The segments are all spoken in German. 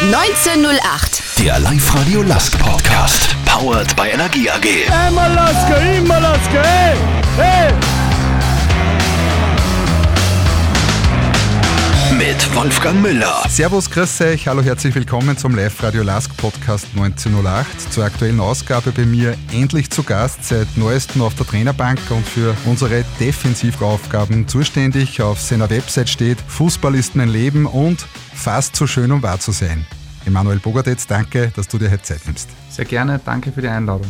1908. Der Live-Radio Lask Podcast. Powered by Energie AG. Einmal Laske, immer Laske, hey, hey! Mit Wolfgang Müller. Servus, grüß euch, hallo, herzlich willkommen zum Live-Radio Lask Podcast 1908. Zur aktuellen Ausgabe bei mir endlich zu Gast, seit neuestem auf der Trainerbank und für unsere Defensivaufgaben zuständig. Auf seiner Website steht Fußball ist mein Leben und fast so schön, um wahr zu sein. Emanuel Bogartetz, danke, dass du dir heute Zeit nimmst. Sehr gerne, danke für die Einladung.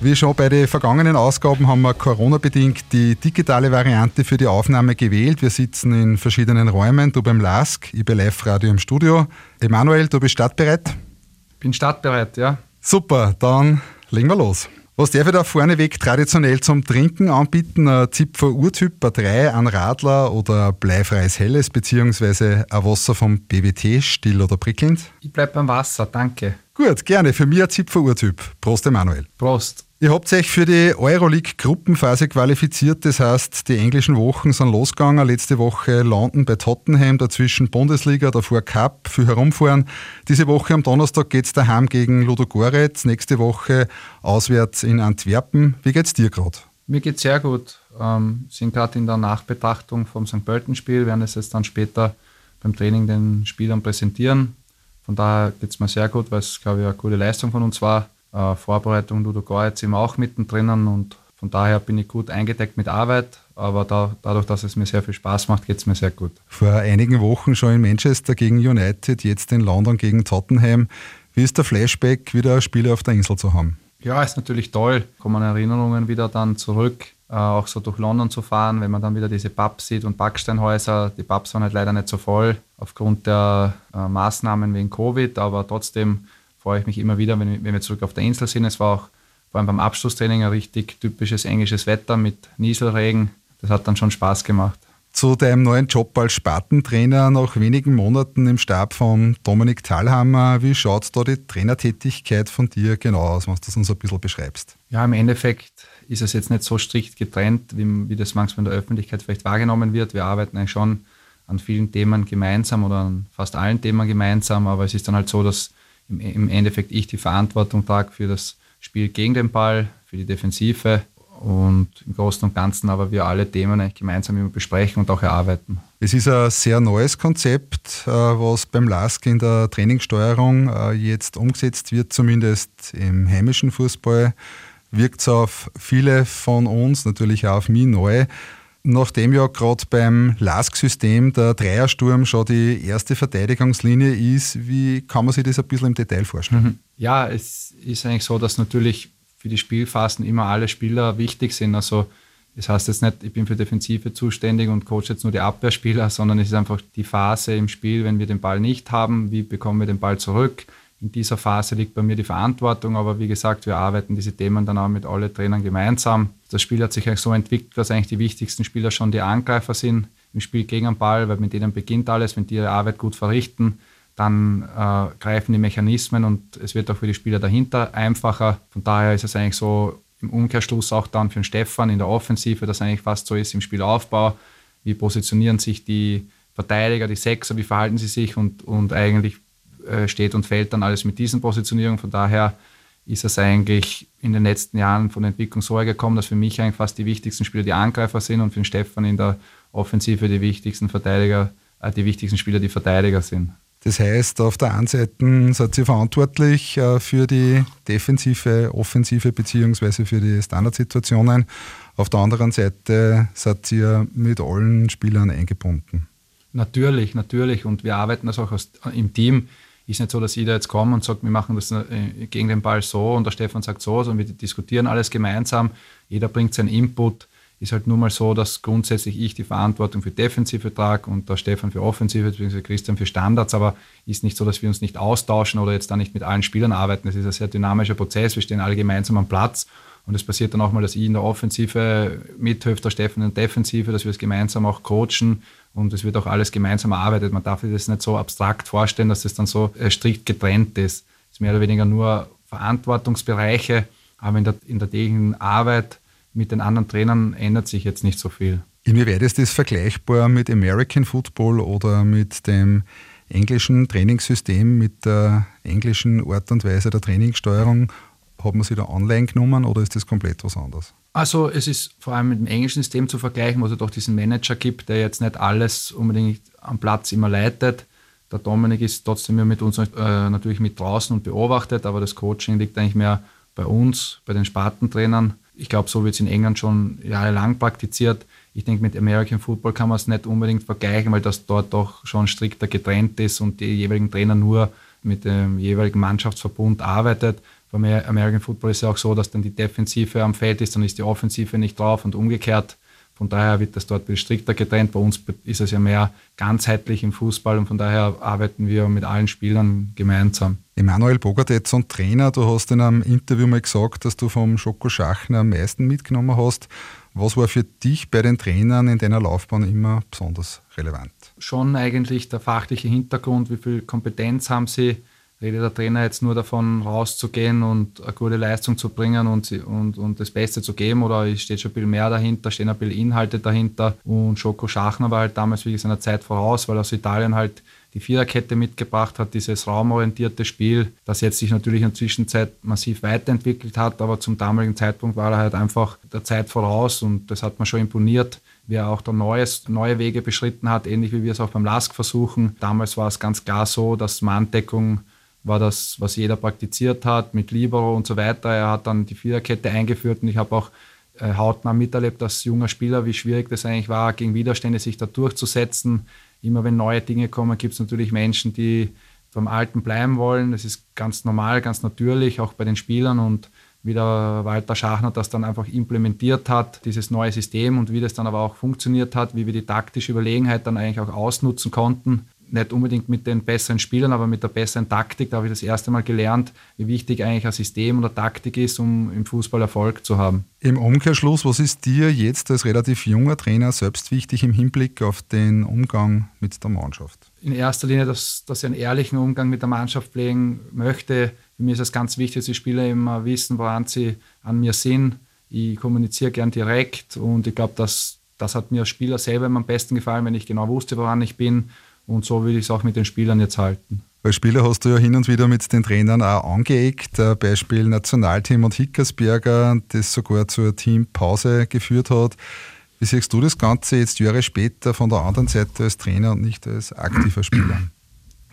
Wie schon bei den vergangenen Ausgaben haben wir Corona-bedingt die digitale Variante für die Aufnahme gewählt. Wir sitzen in verschiedenen Räumen, du beim LASK, ich bei Live-Radio im Studio. Emanuel, du bist startbereit? Bin startbereit, ja. Super, dann legen wir los. Was darf ich da vorneweg traditionell zum Trinken anbieten? Ein Zipfer Urtyp, ein 3, ein Radler oder ein bleifreies Helles, beziehungsweise ein Wasser vom BWT, still oder prickelnd? Ich bleib beim Wasser, danke. Gut, gerne. Für mich ein Zipfer Urtyp. Prost, Emanuel. Prost. Ihr habt euch für die Euroleague-Gruppenphase qualifiziert, das heißt, die englischen Wochen sind losgegangen. Letzte Woche London bei Tottenham, dazwischen Bundesliga, davor Cup, viel herumfahren. Diese Woche am Donnerstag geht es daheim gegen Ludogorets, nächste Woche auswärts in Antwerpen. Wie geht's dir gerade? Mir geht's sehr gut. Ähm, sind gerade in der Nachbetrachtung vom St. Pölten-Spiel, werden es jetzt dann später beim Training den Spielern präsentieren. Von daher geht's mir sehr gut, weil es, glaube ich, eine gute Leistung von uns war. Äh, Vorbereitung Ludogor jetzt immer auch mittendrin und von daher bin ich gut eingedeckt mit Arbeit, aber da, dadurch, dass es mir sehr viel Spaß macht, geht es mir sehr gut. Vor einigen Wochen schon in Manchester gegen United, jetzt in London gegen Tottenham. Wie ist der Flashback, wieder Spiele auf der Insel zu haben? Ja, ist natürlich toll. Kommen Erinnerungen wieder dann zurück, äh, auch so durch London zu fahren, wenn man dann wieder diese Pubs sieht und Backsteinhäuser. Die Pubs waren halt leider nicht so voll aufgrund der äh, Maßnahmen wegen Covid, aber trotzdem freue ich mich immer wieder, wenn, wenn wir zurück auf der Insel sind. Es war auch vor allem beim Abschlusstraining ein richtig typisches englisches Wetter mit Nieselregen. Das hat dann schon Spaß gemacht. Zu deinem neuen Job als Spartentrainer nach wenigen Monaten im Stab von Dominik Thalhammer. Wie schaut da die Trainertätigkeit von dir genau aus, wenn du das uns ein bisschen beschreibst? Ja, im Endeffekt ist es jetzt nicht so strikt getrennt, wie, wie das manchmal in der Öffentlichkeit vielleicht wahrgenommen wird. Wir arbeiten eigentlich schon an vielen Themen gemeinsam oder an fast allen Themen gemeinsam, aber es ist dann halt so, dass im Endeffekt ich die Verantwortung trage für das Spiel gegen den Ball, für die Defensive und im Großen und Ganzen aber wir alle Themen eigentlich gemeinsam immer besprechen und auch erarbeiten. Es ist ein sehr neues Konzept, äh, was beim LASK in der Trainingssteuerung äh, jetzt umgesetzt wird, zumindest im heimischen Fußball. Wirkt es auf viele von uns, natürlich auch auf mich neu. Nachdem ja gerade beim LASK-System der Dreiersturm schon die erste Verteidigungslinie ist, wie kann man sich das ein bisschen im Detail vorstellen? Mhm. Ja, es ist eigentlich so, dass natürlich für die Spielphasen immer alle Spieler wichtig sind. Also das heißt jetzt nicht, ich bin für Defensive zuständig und coach jetzt nur die Abwehrspieler, sondern es ist einfach die Phase im Spiel, wenn wir den Ball nicht haben, wie bekommen wir den Ball zurück, in dieser Phase liegt bei mir die Verantwortung, aber wie gesagt, wir arbeiten diese Themen dann auch mit allen Trainern gemeinsam. Das Spiel hat sich eigentlich so entwickelt, dass eigentlich die wichtigsten Spieler schon die Angreifer sind im Spiel gegen den Ball, weil mit denen beginnt alles, wenn die ihre Arbeit gut verrichten, dann äh, greifen die Mechanismen und es wird auch für die Spieler dahinter einfacher. Von daher ist es eigentlich so im Umkehrschluss auch dann für den Stefan in der Offensive, dass eigentlich fast so ist im Spielaufbau. Wie positionieren sich die Verteidiger, die Sechser, wie verhalten sie sich und, und eigentlich äh, steht und fällt dann alles mit diesen Positionierungen. Von daher ist es eigentlich in den letzten Jahren von der Entwicklung so gekommen, dass für mich eigentlich fast die wichtigsten Spieler die Angreifer sind und für den Stefan in der Offensive die wichtigsten Verteidiger, äh, die wichtigsten Spieler die Verteidiger sind. Das heißt, auf der einen Seite seid ihr verantwortlich äh, für die defensive, offensive beziehungsweise für die Standardsituationen. Auf der anderen Seite seid ihr mit allen Spielern eingebunden. Natürlich, natürlich. Und wir arbeiten das auch im Team ist nicht so, dass jeder jetzt kommt und sagt, wir machen das äh, gegen den Ball so und der Stefan sagt so, sondern wir diskutieren alles gemeinsam. Jeder bringt seinen Input. Ist halt nur mal so, dass grundsätzlich ich die Verantwortung für Defensive trage und der Stefan für Offensive, bzw. Christian für Standards, aber ist nicht so, dass wir uns nicht austauschen oder jetzt da nicht mit allen Spielern arbeiten. Es ist ein sehr dynamischer Prozess. Wir stehen alle gemeinsam am Platz und es passiert dann auch mal, dass ich in der Offensive mithilfe, der Stefan in der Defensive, dass wir es gemeinsam auch coachen und es wird auch alles gemeinsam erarbeitet. Man darf sich das nicht so abstrakt vorstellen, dass es dann so äh, strikt getrennt ist. Es ist mehr oder weniger nur Verantwortungsbereiche, aber in der, in der täglichen Arbeit mit den anderen Trainern ändert sich jetzt nicht so viel. Inwieweit ist das vergleichbar mit American Football oder mit dem englischen Trainingssystem, mit der englischen Art und Weise der Trainingssteuerung, hat man sich da online genommen oder ist das komplett was anderes? Also es ist vor allem mit dem englischen System zu vergleichen, wo es doch diesen Manager gibt, der jetzt nicht alles unbedingt am Platz immer leitet. Der Dominik ist trotzdem mit uns äh, natürlich mit draußen und beobachtet, aber das Coaching liegt eigentlich mehr bei uns, bei den Spartentrainern. Ich glaube, so wird es in England schon jahrelang praktiziert. Ich denke, mit American Football kann man es nicht unbedingt vergleichen, weil das dort doch schon strikter getrennt ist und die jeweiligen Trainer nur mit dem jeweiligen Mannschaftsverbund arbeitet. Beim American Football ist es ja auch so, dass dann die Defensive am Feld ist, dann ist die Offensive nicht drauf und umgekehrt. Von daher wird das dort strikter getrennt. Bei uns ist es ja mehr ganzheitlich im Fußball und von daher arbeiten wir mit allen Spielern gemeinsam. Emanuel Bogart, jetzt so ein Trainer, du hast in einem Interview mal gesagt, dass du vom Schoko Schachner am meisten mitgenommen hast. Was war für dich bei den Trainern in deiner Laufbahn immer besonders relevant? Schon eigentlich der fachliche Hintergrund, wie viel Kompetenz haben sie, redet der Trainer jetzt nur davon, rauszugehen und eine gute Leistung zu bringen und, und, und das Beste zu geben oder steht schon ein bisschen mehr dahinter, stehen ein bisschen Inhalte dahinter und Schoko Schachner war halt damals wie seiner Zeit voraus, weil aus Italien halt die Viererkette mitgebracht hat, dieses raumorientierte Spiel, das jetzt sich natürlich in der Zwischenzeit massiv weiterentwickelt hat, aber zum damaligen Zeitpunkt war er halt einfach der Zeit voraus und das hat mir schon imponiert wie er auch da neues, neue Wege beschritten hat, ähnlich wie wir es auch beim LASK versuchen. Damals war es ganz klar so, dass Manndeckung war das, was jeder praktiziert hat, mit Libero und so weiter. Er hat dann die Viererkette eingeführt und ich habe auch äh, hautnah miterlebt als junger Spieler, wie schwierig das eigentlich war, gegen Widerstände sich da durchzusetzen. Immer wenn neue Dinge kommen, gibt es natürlich Menschen, die beim Alten bleiben wollen. Das ist ganz normal, ganz natürlich, auch bei den Spielern und wie der Walter Schachner das dann einfach implementiert hat, dieses neue System und wie das dann aber auch funktioniert hat, wie wir die taktische Überlegenheit dann eigentlich auch ausnutzen konnten nicht unbedingt mit den besseren Spielern, aber mit der besseren Taktik. Da habe ich das erste Mal gelernt, wie wichtig eigentlich ein System oder Taktik ist, um im Fußball Erfolg zu haben. Im Umkehrschluss, was ist dir jetzt als relativ junger Trainer selbst wichtig im Hinblick auf den Umgang mit der Mannschaft? In erster Linie, dass, dass ich einen ehrlichen Umgang mit der Mannschaft pflegen möchte. Für mich ist es ganz wichtig, dass die Spieler immer wissen, woran sie an mir sind. Ich kommuniziere gern direkt und ich glaube, dass das hat mir als Spieler selber am besten gefallen, wenn ich genau wusste, woran ich bin und so würde ich es auch mit den Spielern jetzt halten. Als Spieler hast du ja hin und wieder mit den Trainern auch angeeckt. Beispiel Nationalteam und Hickersberger, das sogar zur Teampause geführt hat. Wie siehst du das Ganze jetzt Jahre später von der anderen Seite als Trainer und nicht als aktiver Spieler?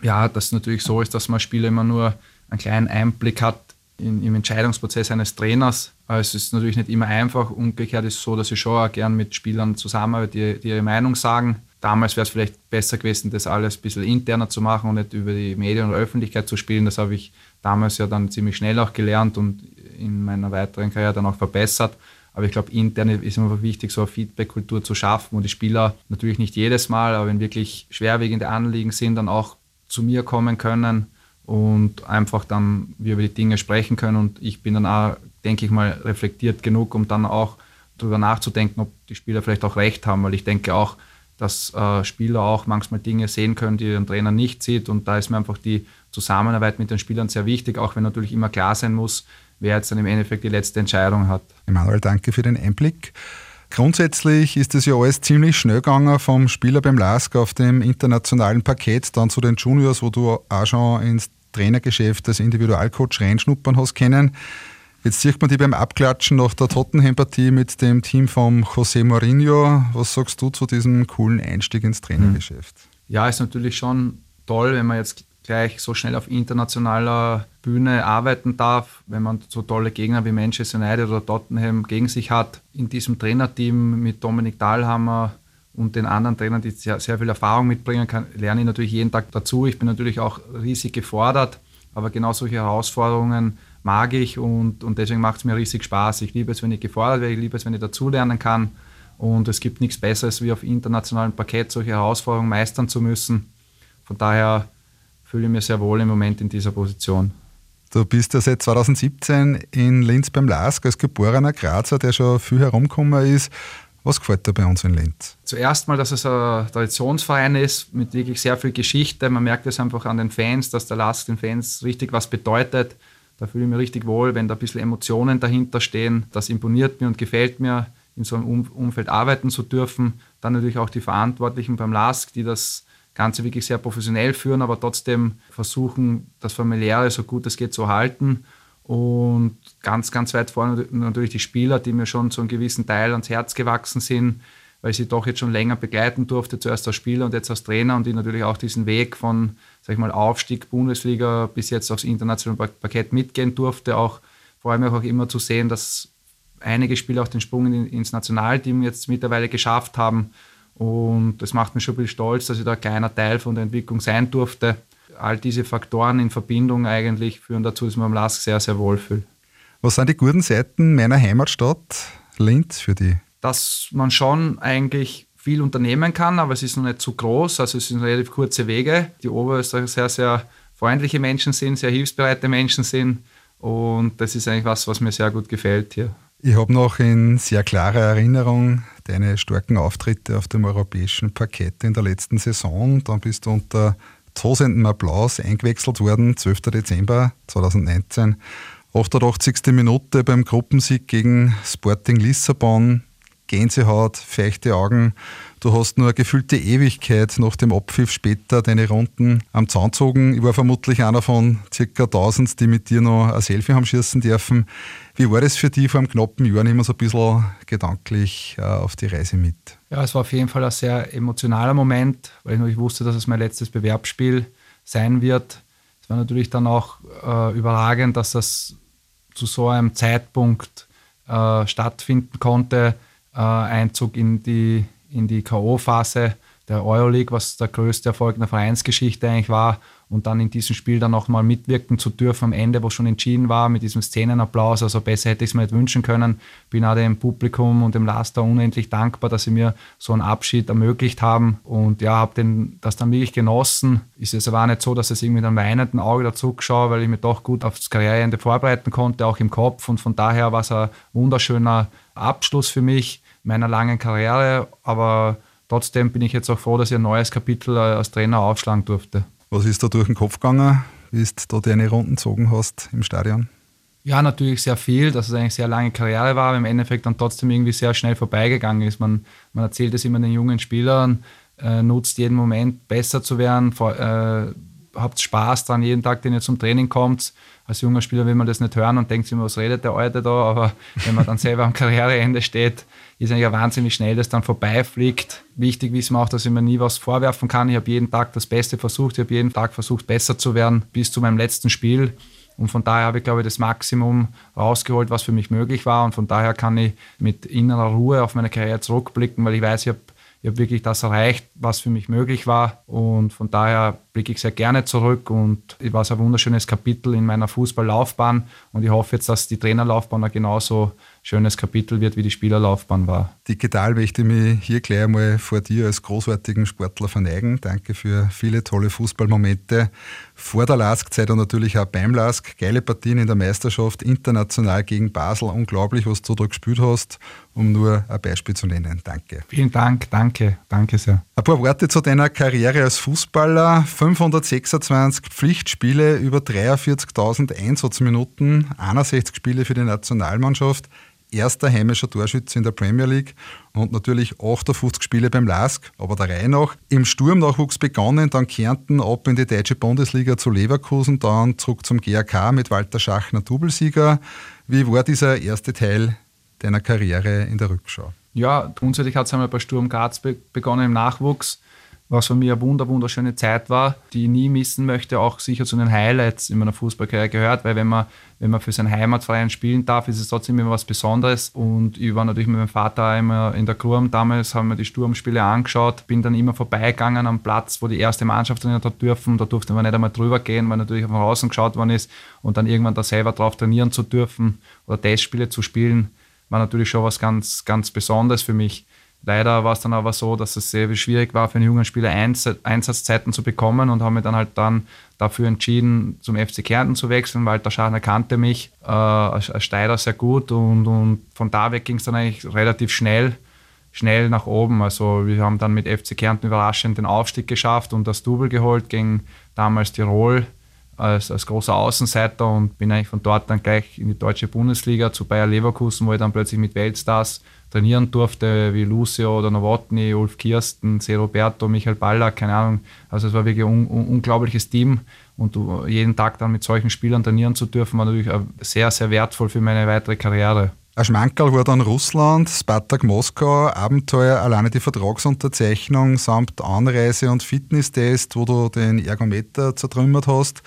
Ja, dass es natürlich so ist, dass man Spieler immer nur einen kleinen Einblick hat in, im Entscheidungsprozess eines Trainers. Also es ist natürlich nicht immer einfach. Umgekehrt ist es so, dass ich schon auch gern mit Spielern zusammenarbeite, die, die ihre Meinung sagen Damals wäre es vielleicht besser gewesen, das alles ein bisschen interner zu machen und nicht über die Medien oder Öffentlichkeit zu spielen. Das habe ich damals ja dann ziemlich schnell auch gelernt und in meiner weiteren Karriere dann auch verbessert. Aber ich glaube, intern ist immer wichtig, so eine Feedback-Kultur zu schaffen, wo die Spieler natürlich nicht jedes Mal, aber wenn wirklich schwerwiegende Anliegen sind, dann auch zu mir kommen können und einfach dann wir über die Dinge sprechen können. Und ich bin dann auch, denke ich mal, reflektiert genug, um dann auch darüber nachzudenken, ob die Spieler vielleicht auch recht haben, weil ich denke auch, dass äh, Spieler auch manchmal Dinge sehen können, die ein Trainer nicht sieht. Und da ist mir einfach die Zusammenarbeit mit den Spielern sehr wichtig, auch wenn natürlich immer klar sein muss, wer jetzt dann im Endeffekt die letzte Entscheidung hat. Emanuel, danke für den Einblick. Grundsätzlich ist es ja alles ziemlich schnell gegangen vom Spieler beim LASK auf dem internationalen Parkett, dann zu den Juniors, wo du auch schon ins Trainergeschäft als Individualcoach reinschnuppern hast können. Jetzt sieht man die beim Abklatschen nach der Tottenham-Partie mit dem Team von José Mourinho. Was sagst du zu diesem coolen Einstieg ins Trainergeschäft? Ja, ist natürlich schon toll, wenn man jetzt gleich so schnell auf internationaler Bühne arbeiten darf, wenn man so tolle Gegner wie Manchester United oder Tottenham gegen sich hat. In diesem Trainerteam mit Dominik Dahlhammer und den anderen Trainern, die sehr, sehr viel Erfahrung mitbringen kann, lerne ich natürlich jeden Tag dazu. Ich bin natürlich auch riesig gefordert, aber genau solche Herausforderungen mag ich und, und deswegen macht es mir riesig Spaß. Ich liebe es, wenn ich gefordert werde, ich liebe es, wenn ich dazulernen kann. Und es gibt nichts Besseres, wie auf internationalem Parkett solche Herausforderungen meistern zu müssen. Von daher fühle ich mich sehr wohl im Moment in dieser Position. Du bist ja seit 2017 in Linz beim LASK als geborener Grazer, der schon viel herumgekommen ist. Was gefällt dir bei uns in Linz? Zuerst mal, dass es ein Traditionsverein ist mit wirklich sehr viel Geschichte. Man merkt es einfach an den Fans, dass der LASK den Fans richtig was bedeutet. Da fühle ich mich richtig wohl, wenn da ein bisschen Emotionen dahinter stehen. Das imponiert mir und gefällt mir, in so einem Umfeld arbeiten zu dürfen. Dann natürlich auch die Verantwortlichen beim LASK, die das Ganze wirklich sehr professionell führen, aber trotzdem versuchen, das Familiäre so gut es geht zu halten. Und ganz, ganz weit vorne natürlich die Spieler, die mir schon zu einem gewissen Teil ans Herz gewachsen sind, weil ich sie doch jetzt schon länger begleiten durfte, zuerst als Spieler und jetzt als Trainer und die natürlich auch diesen Weg von, sag ich mal, Aufstieg Bundesliga bis jetzt aufs internationale Parkett mitgehen durfte. Auch vor allem auch immer zu sehen, dass einige Spieler auch den Sprung ins Nationalteam jetzt mittlerweile geschafft haben. Und das macht mich schon ein bisschen stolz, dass ich da ein kleiner Teil von der Entwicklung sein durfte. All diese Faktoren in Verbindung eigentlich führen dazu, dass man am Lask sehr, sehr wohl fühlt. Was sind die guten Seiten meiner Heimatstadt Linz für die? Dass man schon eigentlich viel unternehmen kann, aber es ist noch nicht zu groß. Also es sind relativ kurze Wege. Die Oberösterreicher sehr, sehr freundliche Menschen sind, sehr hilfsbereite Menschen sind. Und das ist eigentlich was, was mir sehr gut gefällt hier. Ich habe noch in sehr klarer Erinnerung deine starken Auftritte auf dem europäischen Parkett in der letzten Saison. Dann bist du unter tosendem Applaus eingewechselt worden, 12. Dezember 2019. 88. Minute beim Gruppensieg gegen Sporting Lissabon. Gänsehaut, feuchte Augen. Du hast nur eine gefühlte Ewigkeit nach dem Abpfiff später deine Runden am Zaun gezogen. Ich war vermutlich einer von circa 1000, die mit dir noch ein Selfie haben schießen dürfen. Wie war das für dich vor einem knappen Jahr? Nehmen so ein bisschen gedanklich äh, auf die Reise mit. Ja, es war auf jeden Fall ein sehr emotionaler Moment, weil ich wusste, dass es mein letztes Bewerbsspiel sein wird. Es war natürlich dann auch äh, überragend, dass das zu so einem Zeitpunkt äh, stattfinden konnte. Äh, Einzug in die, in die K.O.-Phase der Euroleague, was der größte Erfolg in der Vereinsgeschichte eigentlich war. Und dann in diesem Spiel dann nochmal mitwirken zu dürfen am Ende, wo schon entschieden war, mit diesem Szenenapplaus. Also besser hätte ich es mir nicht wünschen können. Bin auch dem Publikum und dem Laster unendlich dankbar, dass sie mir so einen Abschied ermöglicht haben. Und ja, habe das dann wirklich genossen. Es aber auch nicht so, dass es irgendwie mit einem weinenden Auge dazu schaue, weil ich mich doch gut aufs Karriereende vorbereiten konnte, auch im Kopf. Und von daher war es ein wunderschöner Abschluss für mich meiner langen Karriere. Aber trotzdem bin ich jetzt auch froh, dass ich ein neues Kapitel äh, als Trainer aufschlagen durfte. Was ist da durch den Kopf gegangen, wie du da deine Runden gezogen hast im Stadion? Ja, natürlich sehr viel, dass es eigentlich sehr lange Karriere war, aber im Endeffekt dann trotzdem irgendwie sehr schnell vorbeigegangen ist. Man, man erzählt es immer den jungen Spielern, äh, nutzt jeden Moment besser zu werden, vor, äh, habt Spaß dran, jeden Tag, den ihr zum Training kommt. Als junger Spieler will man das nicht hören und denkt sich immer, was redet der Alte da, aber wenn man dann selber am Karriereende steht, ist eigentlich wahnsinnig schnell, dass dann vorbeifliegt. Wichtig wissen wir auch, dass ich mir nie was vorwerfen kann. Ich habe jeden Tag das Beste versucht, ich habe jeden Tag versucht, besser zu werden bis zu meinem letzten Spiel. Und von daher habe ich, glaube ich, das Maximum rausgeholt, was für mich möglich war. Und von daher kann ich mit innerer Ruhe auf meine Karriere zurückblicken, weil ich weiß, ich habe ich habe wirklich das erreicht, was für mich möglich war. Und von daher blicke ich sehr gerne zurück und es war ein wunderschönes Kapitel in meiner Fußballlaufbahn. Und ich hoffe jetzt, dass die Trainerlaufbahn auch genauso schönes Kapitel wird, wie die Spielerlaufbahn war. Digital möchte ich mich hier gleich einmal vor dir als großartigen Sportler verneigen. Danke für viele tolle Fußballmomente vor der LASK-Zeit und natürlich auch beim LASK. Geile Partien in der Meisterschaft, international gegen Basel. Unglaublich, was du da gespielt hast, um nur ein Beispiel zu nennen. Danke. Vielen Dank, danke, danke sehr. Ein paar Worte zu deiner Karriere als Fußballer. 526 Pflichtspiele, über 43.000 Einsatzminuten, 61 Spiele für die Nationalmannschaft erster heimischer Torschütze in der Premier League und natürlich 58 Spiele beim LASK, aber der Reihe nach. Im Sturmnachwuchs begonnen, dann Kärnten ab in die deutsche Bundesliga zu Leverkusen, dann zurück zum GAK mit Walter Schachner Doublesieger. Wie war dieser erste Teil deiner Karriere in der Rückschau? Ja, grundsätzlich hat es einmal bei Sturm Graz begonnen im Nachwuchs was für mich eine wunder, wunderschöne Zeit war, die ich nie missen möchte, auch sicher zu den Highlights in meiner Fußballkarriere gehört, weil wenn man, wenn man für seinen Heimatverein spielen darf, ist es trotzdem immer was Besonderes. Und ich war natürlich mit meinem Vater immer in der Kurm. Damals, haben wir die Sturmspiele angeschaut, bin dann immer vorbeigegangen am Platz, wo die erste Mannschaft trainiert hat dürfen, da durfte man nicht einmal drüber gehen, weil natürlich von außen geschaut worden ist. Und dann irgendwann da selber drauf trainieren zu dürfen oder Testspiele zu spielen, war natürlich schon was ganz, ganz Besonderes für mich. Leider war es dann aber so, dass es sehr schwierig war, für einen jungen Spieler Einsatzzeiten zu bekommen und haben mich dann halt dann dafür entschieden, zum FC Kärnten zu wechseln, weil der Schaden kannte mich äh, als Steiler sehr gut und, und von da weg ging es dann eigentlich relativ schnell, schnell nach oben. Also wir haben dann mit FC Kärnten überraschend den Aufstieg geschafft und das Double geholt gegen damals Tirol als, als großer Außenseiter und bin eigentlich von dort dann gleich in die deutsche Bundesliga zu Bayer Leverkusen, wo ich dann plötzlich mit Weltstars trainieren durfte, wie Lucio oder Nowotny, Ulf Kirsten, C. Roberto, Michael Ballack, keine Ahnung. Also es war wirklich ein un unglaubliches Team und jeden Tag dann mit solchen Spielern trainieren zu dürfen, war natürlich sehr, sehr wertvoll für meine weitere Karriere. Ein Schmankerl war dann Russland, Spartak Moskau, Abenteuer, alleine die Vertragsunterzeichnung samt Anreise und Fitnesstest, wo du den Ergometer zertrümmert hast.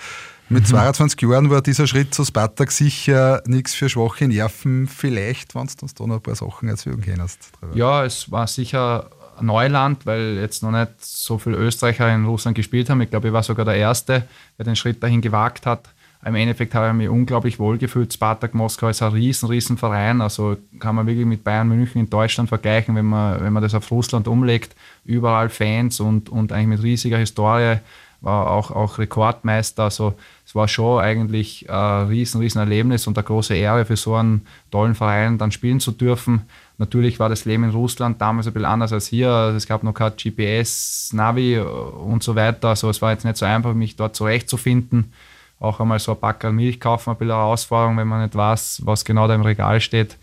Mit mhm. 22 Jahren war dieser Schritt zu Spartak sicher nichts für schwache Nerven. Vielleicht, wenn du uns da noch ein paar Sachen erzählen kannst. Ja, es war sicher Neuland, weil jetzt noch nicht so viele Österreicher in Russland gespielt haben. Ich glaube, ich war sogar der Erste, der den Schritt dahin gewagt hat. Im Endeffekt habe ich mich unglaublich wohl gefühlt. Spartak Moskau ist ein riesen, riesen Verein. Also kann man wirklich mit Bayern München in Deutschland vergleichen, wenn man, wenn man das auf Russland umlegt. Überall Fans und, und eigentlich mit riesiger Historie. War auch, auch Rekordmeister. Also es war schon eigentlich ein riesen, riesen Erlebnis und eine große Ehre für so einen tollen Verein dann spielen zu dürfen. Natürlich war das Leben in Russland damals ein bisschen anders als hier. Also es gab noch kein GPS, Navi und so weiter. Also es war jetzt nicht so einfach, mich dort zurechtzufinden. Auch einmal so ein Packerl Milch kaufen, ein bisschen Herausforderung, wenn man nicht weiß, was genau da im Regal steht.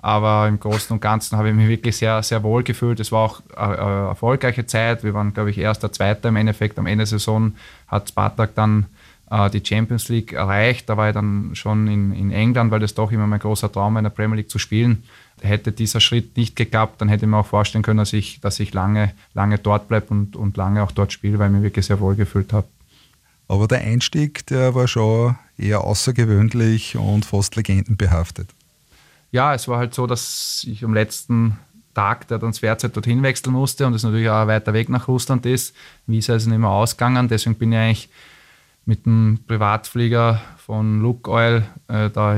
Aber im Großen und Ganzen habe ich mich wirklich sehr, sehr wohl gefühlt. Es war auch eine erfolgreiche Zeit. Wir waren, glaube ich, erster, zweiter im Endeffekt. Am Ende der Saison hat Spartak dann äh, die Champions League erreicht. Da war ich dann schon in, in England, weil das doch immer mein großer Traum war, in der Premier League zu spielen. Hätte dieser Schritt nicht geklappt, dann hätte ich mir auch vorstellen können, dass ich, dass ich lange, lange dort bleibe und, und lange auch dort spiele, weil ich mich wirklich sehr wohl gefühlt habe. Aber der Einstieg, der war schon eher außergewöhnlich und fast legendenbehaftet. Ja, es war halt so, dass ich am letzten Tag der Transferzeit dorthin wechseln musste und es natürlich auch ein weiter Weg nach Russland ist. Visa ist nicht mehr ausgegangen, deswegen bin ich eigentlich mit dem Privatflieger von Luke Oil äh, da,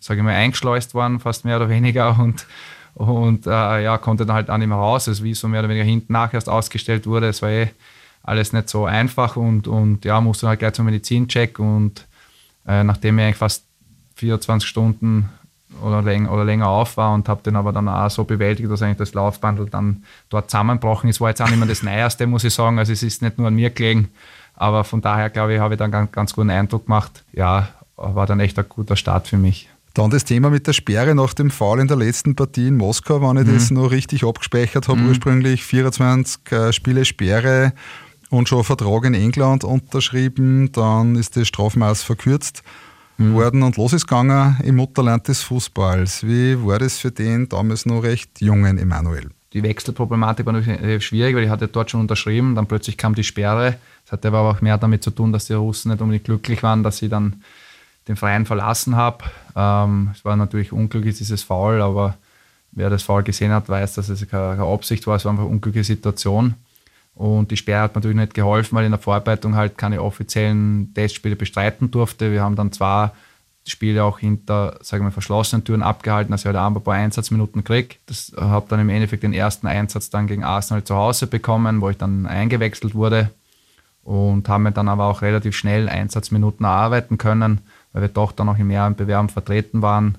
sage ich mal, eingeschleust worden, fast mehr oder weniger und, und äh, ja, konnte dann halt auch nicht mehr raus. Also wie so mehr oder weniger hinten nach erst ausgestellt wurde. Es war eh alles nicht so einfach und, und ja, musste dann halt gleich zum Medizincheck und äh, nachdem ich eigentlich fast 24 Stunden oder, läng oder länger auf war und habe den aber dann auch so bewältigt, dass eigentlich das Laufbandel dann dort zusammenbrochen ist. War jetzt auch nicht mehr das Neueste, muss ich sagen. Also es ist nicht nur an mir gelegen, aber von daher, glaube ich, habe ich dann einen ganz guten Eindruck gemacht. Ja, war dann echt ein guter Start für mich. Dann das Thema mit der Sperre nach dem Fall in der letzten Partie in Moskau, wenn ich mhm. das noch richtig abgespeichert habe, mhm. ursprünglich 24 äh, Spiele Sperre und schon Vertrag in England unterschrieben, dann ist das Strafmaß verkürzt mhm. worden und los ist gegangen im Mutterland des Fußballs. Wie war das für den damals noch recht jungen Emanuel? Die Wechselproblematik war natürlich schwierig, weil ich hatte dort schon unterschrieben, dann plötzlich kam die Sperre das hatte aber auch mehr damit zu tun, dass die Russen nicht unbedingt glücklich waren, dass sie dann den Freien verlassen habe. Ähm, es war natürlich unglücklich, dieses Foul, aber wer das Foul gesehen hat, weiß, dass es keine, keine Absicht war. Es war einfach eine unglückliche Situation. Und die Sperre hat natürlich nicht geholfen, weil ich in der Vorbereitung halt keine offiziellen Testspiele bestreiten durfte. Wir haben dann zwar Spiele auch hinter, sagen wir, verschlossenen Türen abgehalten, dass ich halt ein paar Einsatzminuten kriege. Das habe dann im Endeffekt den ersten Einsatz dann gegen Arsenal zu Hause bekommen, wo ich dann eingewechselt wurde und haben dann aber auch relativ schnell Einsatzminuten erarbeiten können, weil wir doch dann auch in mehreren Bewerben vertreten waren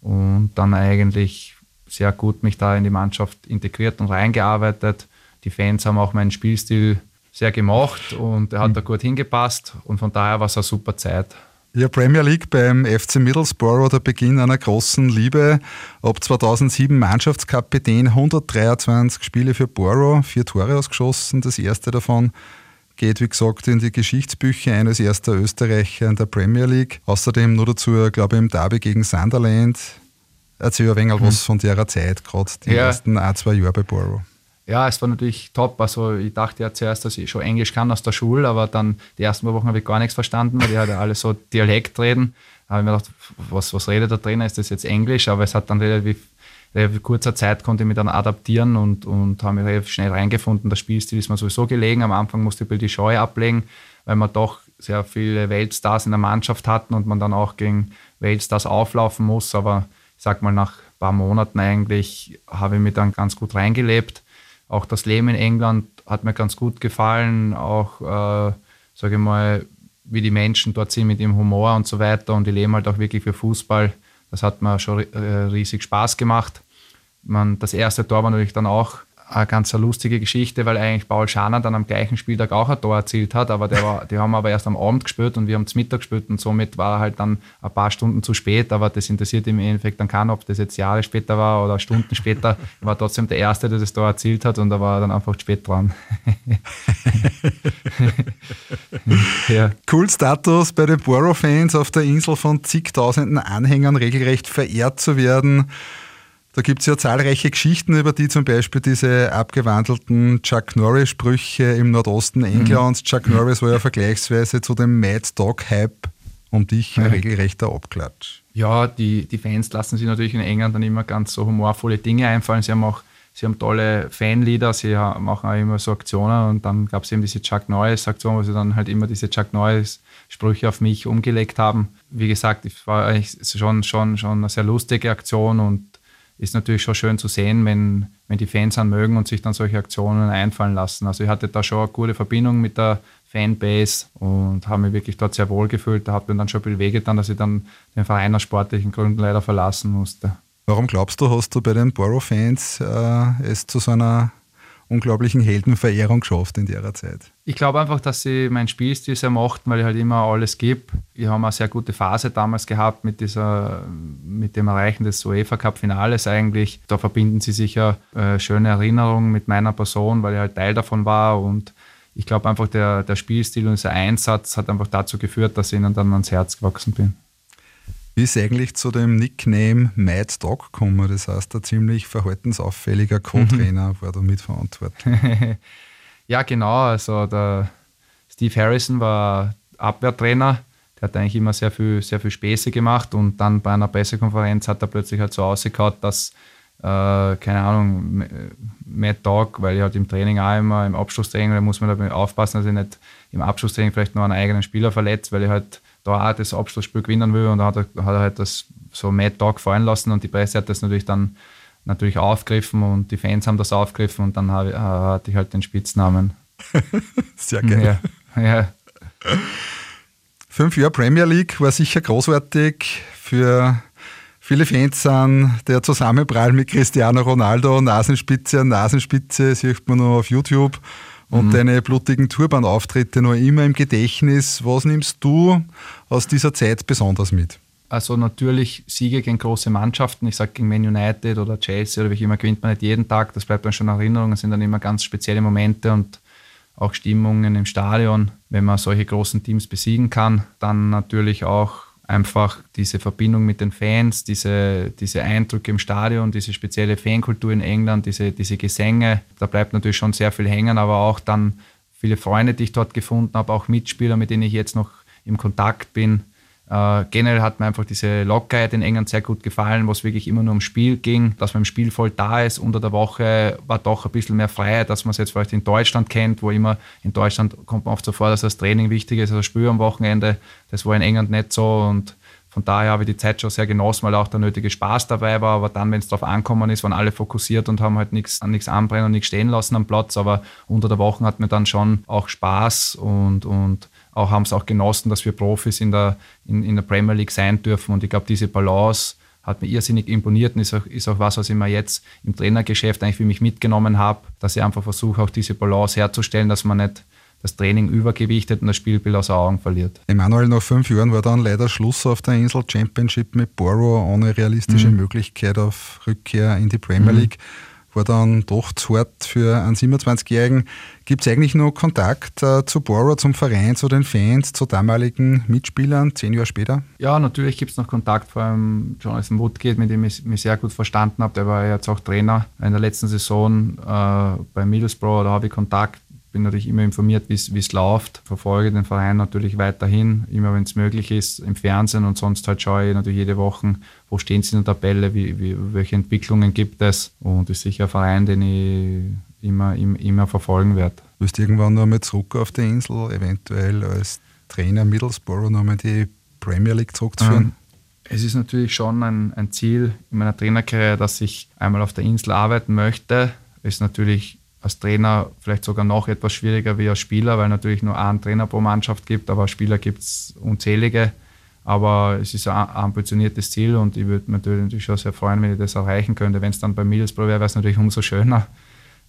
und dann eigentlich sehr gut mich da in die Mannschaft integriert und reingearbeitet. Die Fans haben auch meinen Spielstil sehr gemocht und er hat mhm. da gut hingepasst und von daher war es eine super Zeit. Ja, Premier League beim FC Middlesbrough der Beginn einer großen Liebe. Ab 2007 Mannschaftskapitän, 123 Spiele für Borough, vier Tore ausgeschossen, das erste davon geht, wie gesagt, in die Geschichtsbücher ein als erster Österreicher in der Premier League. Außerdem nur dazu, glaube ich, im Derby gegen Sunderland. Erzähl ein wenig mhm. was von der Zeit, gerade die ja. ersten ein, zwei Jahre bei Borough. Ja, es war natürlich top. Also ich dachte ja zuerst, dass ich schon Englisch kann aus der Schule, aber dann die ersten paar Wochen habe ich gar nichts verstanden, weil die halt alle so Dialekt reden. Da habe ich mir gedacht, was, was redet der Trainer? Ist das jetzt Englisch? Aber es hat dann relativ relativ kurzer Zeit konnte ich mich dann adaptieren und, und habe mich relativ schnell reingefunden. Der Spielstil ist mir sowieso gelegen. Am Anfang musste ich die Scheu ablegen, weil wir doch sehr viele Weltstars in der Mannschaft hatten und man dann auch gegen Weltstars auflaufen muss. Aber ich sag mal, nach ein paar Monaten eigentlich habe ich mich dann ganz gut reingelebt. Auch das Leben in England hat mir ganz gut gefallen. Auch, äh, sage ich mal, wie die Menschen dort sind mit dem Humor und so weiter. Und die leben halt auch wirklich für Fußball. Das hat mir schon äh, riesig Spaß gemacht. Man, das erste Tor war natürlich dann auch eine ganz lustige Geschichte, weil eigentlich Paul Schaner dann am gleichen Spieltag auch ein Tor erzielt hat, aber der war, die haben aber erst am Abend gespielt und wir haben zum Mittag gespielt und somit war er halt dann ein paar Stunden zu spät, aber das interessiert im Endeffekt dann keinen, ob das jetzt Jahre später war oder Stunden später, er war trotzdem der Erste, der das Tor erzielt hat und da war er dann einfach spät dran. ja. Cool Status bei den Borough-Fans auf der Insel von zigtausenden Anhängern regelrecht verehrt zu werden. Da gibt es ja zahlreiche Geschichten, über die zum Beispiel diese abgewandelten Chuck Norris-Sprüche im Nordosten Englands. Mhm. Chuck Norris war ja vergleichsweise zu dem Mad Dog-Hype um dich ein regelrechter Abklatsch. Ja, die, die Fans lassen sich natürlich in England dann immer ganz so humorvolle Dinge einfallen. Sie haben auch sie haben tolle Fanlieder, sie machen auch immer so Aktionen und dann gab es eben diese Chuck Norris-Aktion, wo sie dann halt immer diese Chuck Norris-Sprüche auf mich umgelegt haben. Wie gesagt, es war eigentlich schon, schon, schon eine sehr lustige Aktion und ist natürlich schon schön zu sehen, wenn, wenn die Fans an mögen und sich dann solche Aktionen einfallen lassen. Also ich hatte da schon eine gute Verbindung mit der Fanbase und habe mich wirklich dort sehr wohl gefühlt. Da hat mir dann schon ein bisschen wehgetan, dass ich dann den Verein aus sportlichen Gründen leider verlassen musste. Warum glaubst du, hast du bei den Borough-Fans äh, es zu so einer unglaublichen Heldenverehrung geschafft in der Zeit? Ich glaube einfach, dass sie meinen Spielstil sehr mochten, weil ich halt immer alles gebe. Wir haben eine sehr gute Phase damals gehabt mit, dieser, mit dem Erreichen des UEFA Cup Finales eigentlich. Da verbinden sie sicher äh, schöne Erinnerungen mit meiner Person, weil ich halt Teil davon war und ich glaube einfach, der, der Spielstil und dieser Einsatz hat einfach dazu geführt, dass ich ihnen dann ans Herz gewachsen bin. Wie ist eigentlich zu dem Nickname Mad Dog gekommen? Das heißt, ein ziemlich verhaltensauffälliger Co-Trainer war da mitverantwortlich. ja, genau. Also der Steve Harrison war Abwehrtrainer. Der hat eigentlich immer sehr viel, sehr viel Späße gemacht und dann bei einer Pressekonferenz hat er plötzlich halt so ausgekaut, dass, äh, keine Ahnung, Mad Dog, weil ich halt im Training auch immer, im Abschlusstraining, da muss man da aufpassen, dass ich nicht im Abschlusstraining vielleicht nur einen eigenen Spieler verletzt, weil ich halt da auch das Abschlussspiel gewinnen will und da hat er, hat er halt das so Mad Dog fallen lassen und die Presse hat das natürlich dann natürlich aufgegriffen und die Fans haben das aufgegriffen und dann habe, äh, hatte ich halt den Spitznamen. Sehr geil. Ja, ja. Fünf Jahre Premier League war sicher großartig für viele Fans sind der Zusammenprall mit Cristiano Ronaldo, Nasenspitze an Nasenspitze, sieht man nur auf YouTube und mhm. deine blutigen Turban-Auftritte noch immer im Gedächtnis. Was nimmst du aus dieser Zeit besonders mit? Also natürlich Siege gegen große Mannschaften. Ich sage gegen Man United oder Chelsea oder wie immer gewinnt man nicht jeden Tag. Das bleibt dann schon in Erinnerung. Das sind dann immer ganz spezielle Momente und auch Stimmungen im Stadion, wenn man solche großen Teams besiegen kann. Dann natürlich auch einfach diese Verbindung mit den Fans, diese, diese Eindrücke im Stadion, diese spezielle Fankultur in England, diese, diese Gesänge, da bleibt natürlich schon sehr viel hängen, aber auch dann viele Freunde, die ich dort gefunden habe, auch Mitspieler, mit denen ich jetzt noch im Kontakt bin. Äh, generell hat mir einfach diese Lockerheit in England sehr gut gefallen, wo es wirklich immer nur ums Spiel ging, dass man im Spiel voll da ist. Unter der Woche war doch ein bisschen mehr Freiheit, dass man es jetzt vielleicht in Deutschland kennt, wo immer in Deutschland kommt man oft so vor, dass das Training wichtig ist, also das Spiel am Wochenende. Das war in England nicht so und von daher habe ich die Zeit schon sehr genossen, weil auch der nötige Spaß dabei war. Aber dann, wenn es darauf ankommen ist, waren alle fokussiert und haben halt nichts anbrennen und nichts stehen lassen am Platz. Aber unter der Woche hat mir dann schon auch Spaß und, und auch haben es auch genossen, dass wir Profis in der, in, in der Premier League sein dürfen. Und ich glaube, diese Balance hat mir irrsinnig imponiert und ist auch, ist auch was, was ich mir jetzt im Trainergeschäft eigentlich für mich mitgenommen habe, dass ich einfach versuche, auch diese Balance herzustellen, dass man nicht das Training übergewichtet und das Spielbild aus Augen verliert. Emanuel, nach fünf Jahren war dann leider Schluss auf der Insel Championship mit Borough ohne realistische mhm. Möglichkeit auf Rückkehr in die Premier mhm. League. Mhm war dann doch zu hart für einen 27-Jährigen. Gibt es eigentlich noch Kontakt äh, zu Borough, zum Verein, zu den Fans, zu damaligen Mitspielern, zehn Jahre später? Ja, natürlich gibt es noch Kontakt, vor allem Jonathan Woodgate, mit dem ich mich sehr gut verstanden habe. Der war jetzt auch Trainer in der letzten Saison äh, bei Middlesbrough, da habe ich Kontakt bin natürlich immer informiert, wie es läuft, verfolge den Verein natürlich weiterhin, immer wenn es möglich ist, im Fernsehen und sonst halt schaue ich natürlich jede Woche, wo stehen sie in der Tabelle, wie, wie, welche Entwicklungen gibt es und ist sicher ein Verein, den ich immer, immer, immer verfolgen werde. Wirst du irgendwann noch mal zurück auf die Insel, eventuell als Trainer Middlesbrough noch mal die Premier League zurückzuführen? Ähm, es ist natürlich schon ein, ein Ziel in meiner Trainerkarriere, dass ich einmal auf der Insel arbeiten möchte. Ist natürlich als Trainer vielleicht sogar noch etwas schwieriger wie als Spieler, weil natürlich nur einen Trainer pro Mannschaft gibt, aber Spieler gibt es unzählige. Aber es ist ein ambitioniertes Ziel und ich würde mich natürlich schon sehr freuen, wenn ich das erreichen könnte. Wenn es dann bei Middlesbrough wäre, wäre es natürlich umso schöner.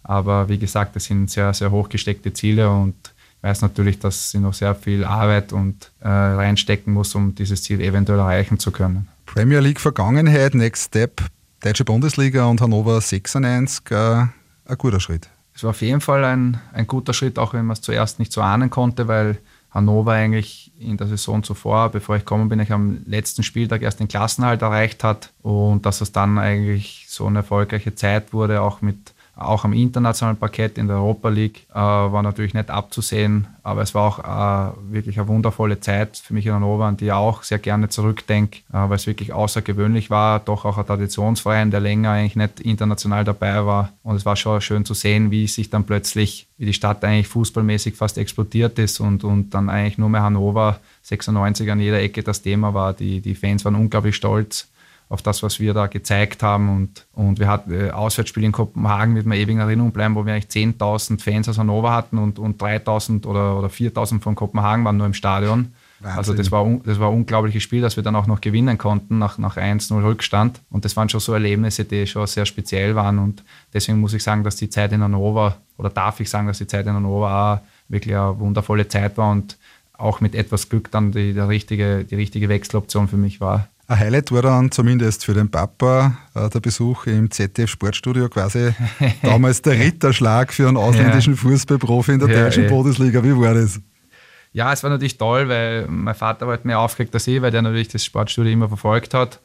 Aber wie gesagt, das sind sehr, sehr hochgesteckte Ziele und ich weiß natürlich, dass sie noch sehr viel Arbeit und äh, reinstecken muss, um dieses Ziel eventuell erreichen zu können. Premier League Vergangenheit, Next Step, Deutsche Bundesliga und Hannover 96, äh, ein guter Schritt. Es war auf jeden Fall ein, ein guter Schritt, auch wenn man es zuerst nicht so ahnen konnte, weil Hannover eigentlich in der Saison zuvor, bevor ich gekommen bin, ich am letzten Spieltag erst den Klassenhalt erreicht hat und dass es dann eigentlich so eine erfolgreiche Zeit wurde, auch mit auch am internationalen Parkett in der Europa League äh, war natürlich nicht abzusehen, aber es war auch äh, wirklich eine wundervolle Zeit für mich in Hannover, an die ich auch sehr gerne zurückdenke, äh, weil es wirklich außergewöhnlich war, doch auch ein Traditionsverein, der länger eigentlich nicht international dabei war. Und es war schon schön zu sehen, wie sich dann plötzlich, wie die Stadt eigentlich fußballmäßig fast explodiert ist und, und dann eigentlich nur mehr Hannover 96 an jeder Ecke das Thema war. Die, die Fans waren unglaublich stolz auf das, was wir da gezeigt haben. Und, und wir hatten äh, Auswärtsspiel in Kopenhagen, wird mir ewig in Erinnerung bleiben, wo wir eigentlich 10.000 Fans aus Hannover hatten und, und 3.000 oder, oder 4.000 von Kopenhagen waren nur im Stadion. Wahnsinn. Also das war, das war ein unglaubliches Spiel, dass wir dann auch noch gewinnen konnten nach, nach 1-0 Rückstand. Und das waren schon so Erlebnisse, die schon sehr speziell waren. Und deswegen muss ich sagen, dass die Zeit in Hannover, oder darf ich sagen, dass die Zeit in Hannover auch wirklich eine wundervolle Zeit war und auch mit etwas Glück dann die, der richtige, die richtige Wechseloption für mich war. Ein Highlight war dann zumindest für den Papa äh, der Besuch im ZDF Sportstudio, quasi damals der Ritterschlag für einen ausländischen ja. Fußballprofi in der ja, deutschen ey. Bundesliga. Wie war das? Ja, es war natürlich toll, weil mein Vater war halt mehr aufgeregt als ich, weil der natürlich das Sportstudio immer verfolgt hat.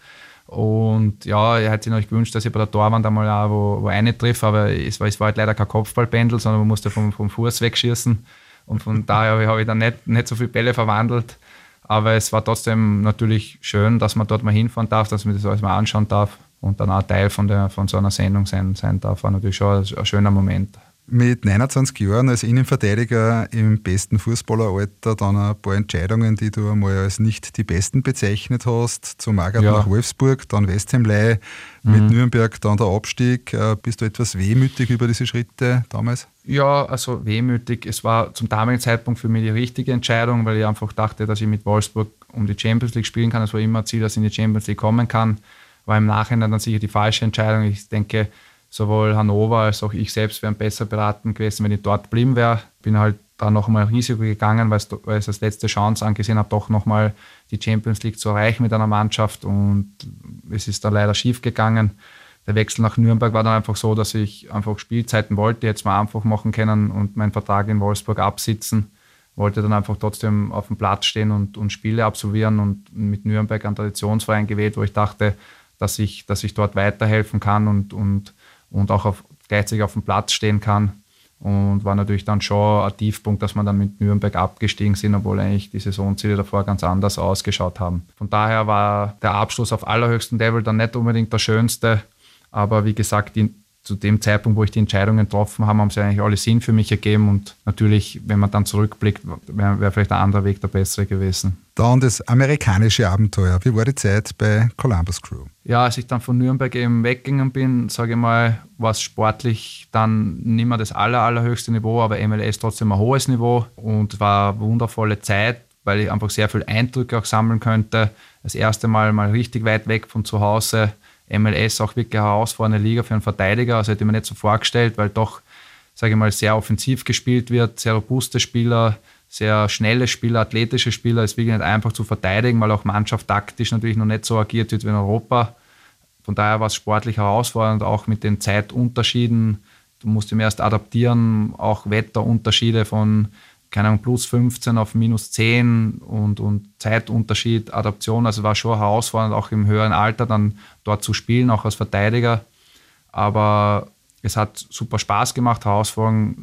Und ja, er hat sich natürlich gewünscht, dass ich bei der Torwand einmal auch wo, wo eine treffe, aber es war, es war halt leider kein Kopfballpendel, sondern man musste vom, vom Fuß wegschießen. Und von daher habe ich dann nicht, nicht so viele Bälle verwandelt. Aber es war trotzdem natürlich schön, dass man dort mal hinfahren darf, dass man das alles mal anschauen darf und dann auch Teil von, der, von so einer Sendung sein, sein darf. War natürlich schon ein, ein schöner Moment. Mit 29 Jahren als Innenverteidiger im besten Fußballeralter dann ein paar Entscheidungen, die du einmal als nicht die besten bezeichnet hast. Zum Magert ja. nach Wolfsburg, dann West Ham Leih, mhm. mit Nürnberg dann der Abstieg. Äh, bist du etwas wehmütig über diese Schritte damals? Ja, also wehmütig. Es war zum damaligen Zeitpunkt für mich die richtige Entscheidung, weil ich einfach dachte, dass ich mit Wolfsburg um die Champions League spielen kann. Es war immer ein Ziel, dass ich in die Champions League kommen kann. War im Nachhinein dann sicher die falsche Entscheidung. Ich denke, sowohl Hannover als auch ich selbst wären besser beraten gewesen, wenn ich dort geblieben wäre. Bin halt da nochmal Risiko gegangen, weil ich es als letzte Chance angesehen habe, doch nochmal die Champions League zu erreichen mit einer Mannschaft und es ist da leider schief gegangen. Der Wechsel nach Nürnberg war dann einfach so, dass ich einfach Spielzeiten wollte, jetzt mal einfach machen können und meinen Vertrag in Wolfsburg absitzen. Wollte dann einfach trotzdem auf dem Platz stehen und, und Spiele absolvieren und mit Nürnberg einen Traditionsverein gewählt, wo ich dachte, dass ich, dass ich dort weiterhelfen kann und, und und auch auf, gleichzeitig auf dem Platz stehen kann. Und war natürlich dann schon ein Tiefpunkt, dass wir dann mit Nürnberg abgestiegen sind, obwohl eigentlich die Saisonziele davor ganz anders ausgeschaut haben. Von daher war der Abschluss auf allerhöchstem Level dann nicht unbedingt der schönste. Aber wie gesagt, die, zu dem Zeitpunkt, wo ich die Entscheidungen getroffen habe, haben sie eigentlich alle Sinn für mich ergeben. Und natürlich, wenn man dann zurückblickt, wäre wär vielleicht ein anderer Weg der bessere gewesen. Dann das amerikanische Abenteuer. Wie war die Zeit bei Columbus Crew? Ja, als ich dann von Nürnberg eben weggegangen bin, sage ich mal, war es sportlich dann nicht mehr das aller, allerhöchste Niveau, aber MLS trotzdem ein hohes Niveau und war eine wundervolle Zeit, weil ich einfach sehr viel Eindrücke auch sammeln könnte. Das erste Mal mal richtig weit weg von zu Hause MLS auch wirklich eine herausfordernde Liga für einen Verteidiger. Also hätte ich mir nicht so vorgestellt, weil doch, sage ich mal, sehr offensiv gespielt wird, sehr robuste Spieler, sehr schnelle Spieler, athletische Spieler. Es ist wirklich nicht einfach zu verteidigen, weil auch Mannschaft taktisch natürlich noch nicht so agiert wird wie in Europa. Von daher war es sportlich herausfordernd, auch mit den Zeitunterschieden. Du musst ihm erst adaptieren, auch Wetterunterschiede von keine Ahnung, plus 15 auf minus 10 und, und Zeitunterschied, Adaption. Also war schon herausfordernd, auch im höheren Alter dann dort zu spielen, auch als Verteidiger. Aber es hat super Spaß gemacht. Herausforderung,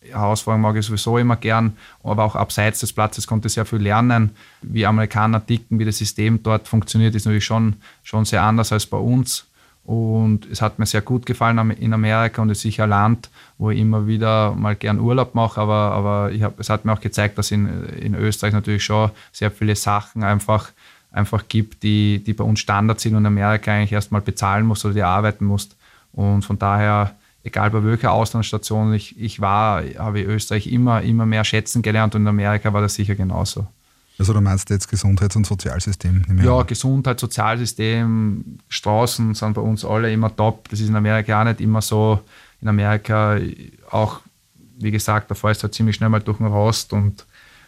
Herausforderung mag ich sowieso immer gern, aber auch abseits des Platzes konnte ich sehr viel lernen. Wie Amerikaner ticken, wie das System dort funktioniert, ist natürlich schon, schon sehr anders als bei uns. Und es hat mir sehr gut gefallen in Amerika und es ist sicher ein Land, wo ich immer wieder mal gern Urlaub mache. Aber, aber ich hab, es hat mir auch gezeigt, dass in, in Österreich natürlich schon sehr viele Sachen einfach, einfach gibt, die, die bei uns Standard sind und in Amerika eigentlich erstmal bezahlen musst oder die arbeiten musst. Und von daher, egal bei welcher Auslandsstation ich, ich war, habe ich Österreich immer, immer mehr schätzen gelernt und in Amerika war das sicher genauso. Also du meinst jetzt Gesundheits- und Sozialsystem? Ja, Gesundheit, Sozialsystem, Straßen sind bei uns alle immer top. Das ist in Amerika auch nicht immer so. in Amerika auch, wie gesagt, da fährst du halt ziemlich schnell mal durch den Rost und,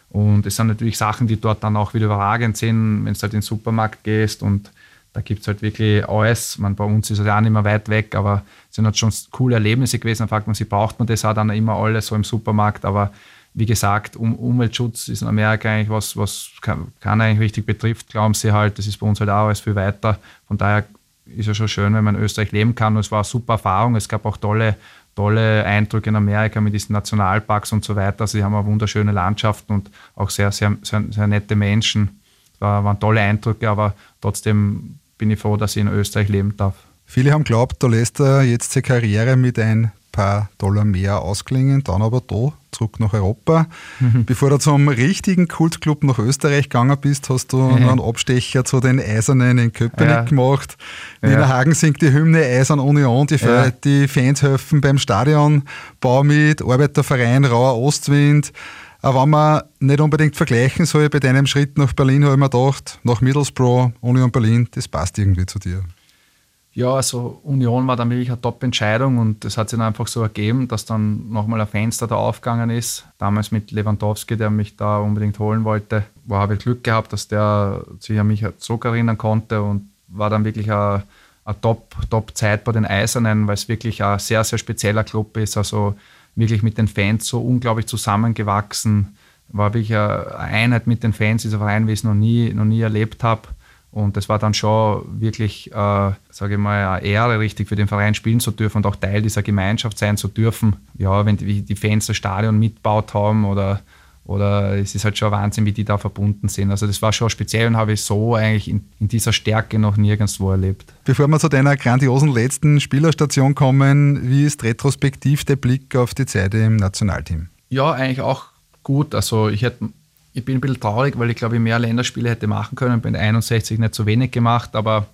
und es sind natürlich Sachen, die dort dann auch wieder überragend sind, wenn du halt in den Supermarkt gehst und da gibt es halt wirklich alles. Man, bei uns ist es ja auch nicht mehr weit weg, aber es sind halt schon coole Erlebnisse gewesen. Dann fragt man sich, braucht man das auch dann immer alles so im Supermarkt? Aber wie gesagt, um, Umweltschutz ist in Amerika eigentlich was, was keiner eigentlich richtig betrifft, glauben sie halt. Das ist bei uns halt auch alles viel weiter. Von daher ist es schon schön, wenn man in Österreich leben kann. Und es war eine super Erfahrung. Es gab auch tolle, tolle Eindrücke in Amerika mit diesen Nationalparks und so weiter. Also sie haben auch wunderschöne Landschaften und auch sehr, sehr, sehr, sehr nette Menschen. Es war, waren tolle Eindrücke, aber trotzdem bin ich froh, dass ich in Österreich leben darf. Viele haben glaubt, da lässt jetzt seine Karriere mit ein paar Dollar mehr ausklingen, dann aber da zurück nach Europa. Mhm. Bevor du zum richtigen Kultclub nach Österreich gegangen bist, hast du mhm. noch einen Abstecher zu den Eisernen in Köpenick ja. gemacht. In ja. Hagen singt die Hymne Eisern Union, die, ja. die Fans helfen beim Stadionbau mit, Arbeiterverein Rauer Ostwind. Aber wenn man nicht unbedingt vergleichen soll, bei deinem Schritt nach Berlin habe ich mir gedacht, nach Middlesbrough, Union Berlin, das passt irgendwie zu dir. Ja, also Union war dann wirklich eine Top-Entscheidung und es hat sich dann einfach so ergeben, dass dann nochmal ein Fenster da aufgegangen ist. Damals mit Lewandowski, der mich da unbedingt holen wollte. War habe ich Glück gehabt, dass der sich an mich zurückerinnern konnte und war dann wirklich eine, eine Top-Zeit bei den Eisernen, weil es wirklich ein sehr, sehr spezieller Club ist. Also wirklich mit den Fans so unglaublich zusammengewachsen. War wirklich eine Einheit mit den Fans, dieser Verein, wie ich es noch nie, noch nie erlebt habe. Und das war dann schon wirklich, äh, sage ich mal, eine Ehre, richtig für den Verein spielen zu dürfen und auch Teil dieser Gemeinschaft sein zu dürfen. Ja, wenn die, die Fans das Stadion mitbaut haben oder, oder es ist halt schon Wahnsinn, wie die da verbunden sind. Also das war schon speziell und habe ich so eigentlich in, in dieser Stärke noch nirgendwo erlebt. Bevor wir zu deiner grandiosen letzten Spielerstation kommen, wie ist retrospektiv der Blick auf die Zeit im Nationalteam? Ja, eigentlich auch gut. Also ich hätte ich bin ein bisschen traurig, weil ich glaube, ich mehr Länderspiele hätte machen können. Bin 61 nicht so wenig gemacht, aber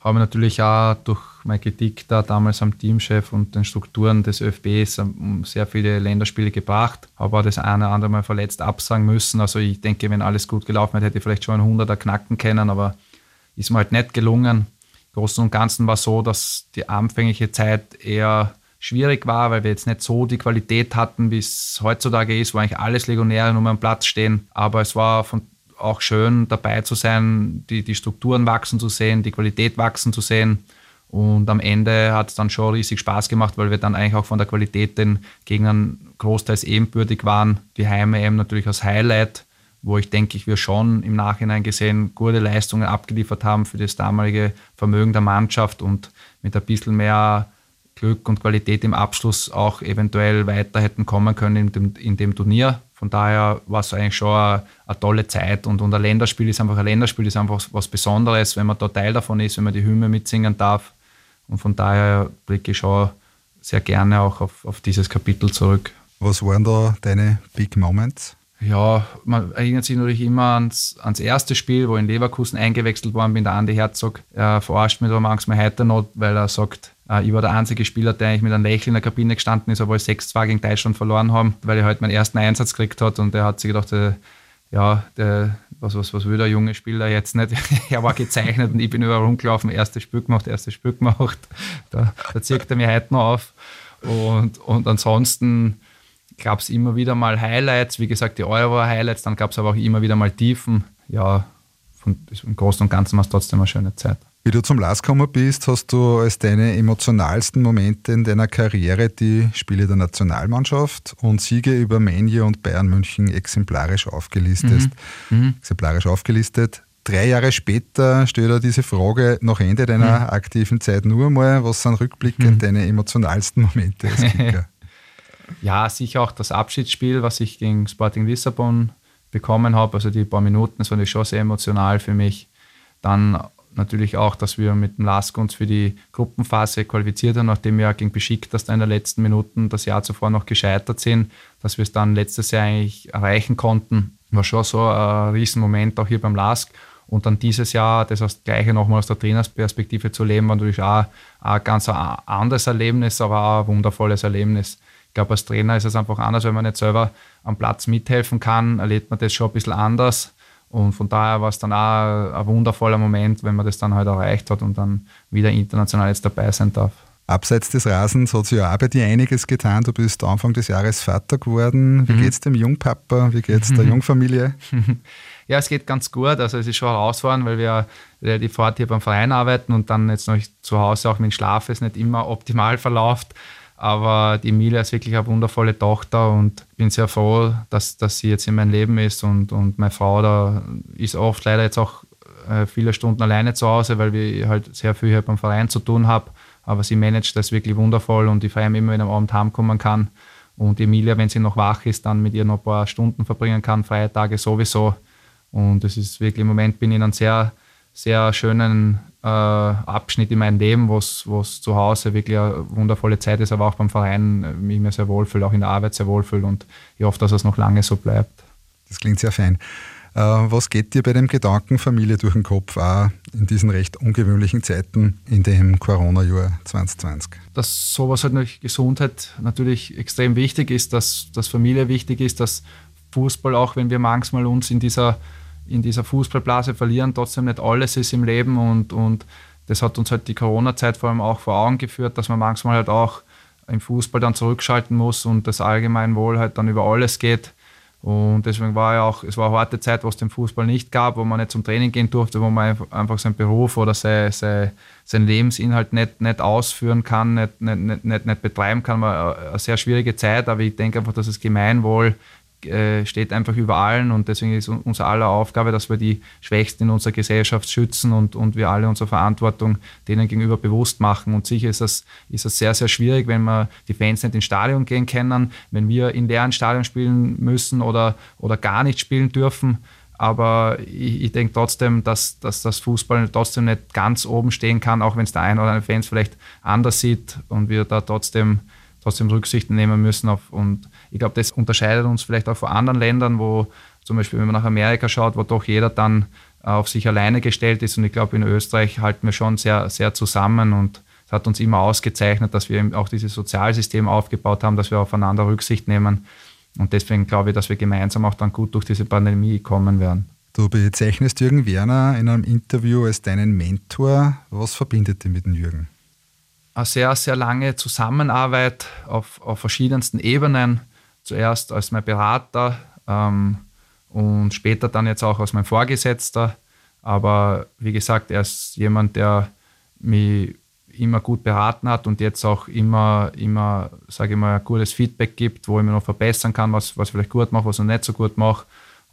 habe natürlich auch durch meine Kritik da damals am Teamchef und den Strukturen des ÖFBs sehr viele Länderspiele gebracht. Habe auch das eine oder andere Mal verletzt absagen müssen. Also ich denke, wenn alles gut gelaufen hätte, hätte ich vielleicht schon einen 100er knacken können, aber ist mir halt nicht gelungen. Im Großen und Ganzen war so, dass die anfängliche Zeit eher schwierig war, weil wir jetzt nicht so die Qualität hatten, wie es heutzutage ist, wo eigentlich alles Legionäre nur am Platz stehen. Aber es war von, auch schön dabei zu sein, die, die Strukturen wachsen zu sehen, die Qualität wachsen zu sehen. Und am Ende hat es dann schon riesig Spaß gemacht, weil wir dann eigentlich auch von der Qualität den Gegnern großteils ebenbürtig waren. Die Heime eben natürlich als Highlight, wo ich denke, ich wir schon im Nachhinein gesehen gute Leistungen abgeliefert haben für das damalige Vermögen der Mannschaft und mit ein bisschen mehr Glück und Qualität im Abschluss auch eventuell weiter hätten kommen können in dem, in dem Turnier. Von daher war es eigentlich schon eine, eine, tolle Zeit und, und ein Länderspiel ist einfach ein Länderspiel, ist einfach was Besonderes, wenn man da Teil davon ist, wenn man die Hymne mitsingen darf. Und von daher blicke ich schon sehr gerne auch auf, auf dieses Kapitel zurück. Was waren da deine Big Moments? Ja, man erinnert sich natürlich immer ans, ans erste Spiel, wo in Leverkusen eingewechselt worden bin. Der Andi Herzog äh, verarscht mich da manchmal heute noch, weil er sagt, ich war der einzige Spieler, der eigentlich mit einem Lächeln in der Kabine gestanden ist, obwohl wir 6-2 gegen Deutschland verloren haben, weil er halt meinen ersten Einsatz gekriegt hat und er hat sich gedacht, äh, ja, der, was, was, was will der junge Spieler jetzt nicht? er war gezeichnet und ich bin überall rumgelaufen, erstes Spiel gemacht, erstes Spiel gemacht. Da, da zirkt er mir heute noch auf. Und, und ansonsten gab es immer wieder mal Highlights. Wie gesagt, die Euro war Highlights, dann gab es aber auch immer wieder mal Tiefen. Ja, von, im Großen und Ganzen war es trotzdem eine schöne Zeit. Wie du zum Last gekommen bist, hast du als deine emotionalsten Momente in deiner Karriere die Spiele der Nationalmannschaft und Siege über Menje und Bayern München exemplarisch aufgelistet. Mhm. Mhm. Exemplarisch aufgelistet. Drei Jahre später stellt er diese Frage nach Ende deiner mhm. aktiven Zeit nur mal. Was sind rückblickend mhm. deine emotionalsten Momente als Kicker? ja, sicher auch das Abschiedsspiel, was ich gegen Sporting Lissabon bekommen habe. Also die paar Minuten, das war schon sehr emotional für mich. Dann natürlich auch, dass wir mit dem LASK uns für die Gruppenphase qualifiziert haben, nachdem wir gegen Besiktas in den letzten Minuten das Jahr zuvor noch gescheitert sind, dass wir es dann letztes Jahr eigentlich erreichen konnten. War schon so ein Riesenmoment auch hier beim LASK. Und dann dieses Jahr, das das Gleiche nochmal aus der Trainersperspektive zu leben, war natürlich auch ein ganz anderes Erlebnis, aber auch ein wundervolles Erlebnis. Ich glaube, als Trainer ist es einfach anders, wenn man nicht selber am Platz mithelfen kann, erlebt man das schon ein bisschen anders. Und von daher war es dann auch ein wundervoller Moment, wenn man das dann halt erreicht hat und dann wieder international jetzt dabei sein darf. Abseits des Rasens hat sich ja auch bei dir einiges getan. Du bist Anfang des Jahres Vater geworden. Wie mhm. es dem Jungpapa? Wie geht es der Jungfamilie? Ja, es geht ganz gut. Also es ist schon herausfordernd, weil wir relativ fort hier beim Verein arbeiten und dann jetzt noch zu Hause auch mit dem Schlaf ist nicht immer optimal verläuft. Aber die Emilia ist wirklich eine wundervolle Tochter und ich bin sehr froh, dass, dass sie jetzt in meinem Leben ist und, und meine Frau da ist oft leider jetzt auch äh, viele Stunden alleine zu Hause, weil wir halt sehr viel hier beim Verein zu tun haben. Aber sie managt das wirklich wundervoll und ich vor allem immer, wenn am Abend heimkommen kann. Und Emilia, wenn sie noch wach ist, dann mit ihr noch ein paar Stunden verbringen kann, freie Tage sowieso. Und es ist wirklich im Moment bin ich in einem sehr, sehr schönen äh, Abschnitt in meinem Leben, wo es zu Hause wirklich eine wundervolle Zeit ist, aber auch beim Verein äh, mich mir sehr wohlfühle, auch in der Arbeit sehr wohlfühle und ich hoffe, dass es noch lange so bleibt. Das klingt sehr fein. Äh, was geht dir bei dem Gedanken Familie durch den Kopf, auch in diesen recht ungewöhnlichen Zeiten in dem Corona-Jahr 2020? Dass sowas halt durch Gesundheit natürlich extrem wichtig ist, dass, dass Familie wichtig ist, dass Fußball, auch wenn wir manchmal uns in dieser in dieser Fußballblase verlieren, trotzdem nicht alles ist im Leben und, und das hat uns halt die Corona-Zeit vor allem auch vor Augen geführt, dass man manchmal halt auch im Fußball dann zurückschalten muss und das Allgemeinwohl halt dann über alles geht. Und deswegen war ja auch, es war eine harte Zeit, wo es den Fußball nicht gab, wo man nicht zum Training gehen durfte, wo man einfach seinen Beruf oder sein, sein, sein Lebensinhalt nicht, nicht ausführen kann, nicht, nicht, nicht, nicht betreiben kann. War eine sehr schwierige Zeit, aber ich denke einfach, dass das Gemeinwohl äh, steht einfach über allen und deswegen ist unsere aller Aufgabe, dass wir die Schwächsten in unserer Gesellschaft schützen und, und wir alle unsere Verantwortung denen gegenüber bewusst machen. Und sicher ist das, ist das sehr, sehr schwierig, wenn wir die Fans nicht ins Stadion gehen können, wenn wir in leeren Stadion spielen müssen oder, oder gar nicht spielen dürfen. Aber ich, ich denke trotzdem, dass, dass das Fußball trotzdem nicht ganz oben stehen kann, auch wenn es der eine oder andere Fans vielleicht anders sieht und wir da trotzdem, trotzdem Rücksicht nehmen müssen auf und ich glaube, das unterscheidet uns vielleicht auch von anderen Ländern, wo zum Beispiel, wenn man nach Amerika schaut, wo doch jeder dann auf sich alleine gestellt ist. Und ich glaube, in Österreich halten wir schon sehr, sehr zusammen und es hat uns immer ausgezeichnet, dass wir auch dieses Sozialsystem aufgebaut haben, dass wir aufeinander Rücksicht nehmen. Und deswegen glaube ich, dass wir gemeinsam auch dann gut durch diese Pandemie kommen werden. Du bezeichnest Jürgen Werner in einem Interview als deinen Mentor. Was verbindet dich mit dem Jürgen? Eine sehr, sehr lange Zusammenarbeit auf, auf verschiedensten Ebenen zuerst als mein Berater ähm, und später dann jetzt auch als mein Vorgesetzter. Aber wie gesagt, er ist jemand, der mich immer gut beraten hat und jetzt auch immer, immer sage ich mal, ein gutes Feedback gibt, wo ich mich noch verbessern kann, was, was ich vielleicht gut mache, was ich nicht so gut mache.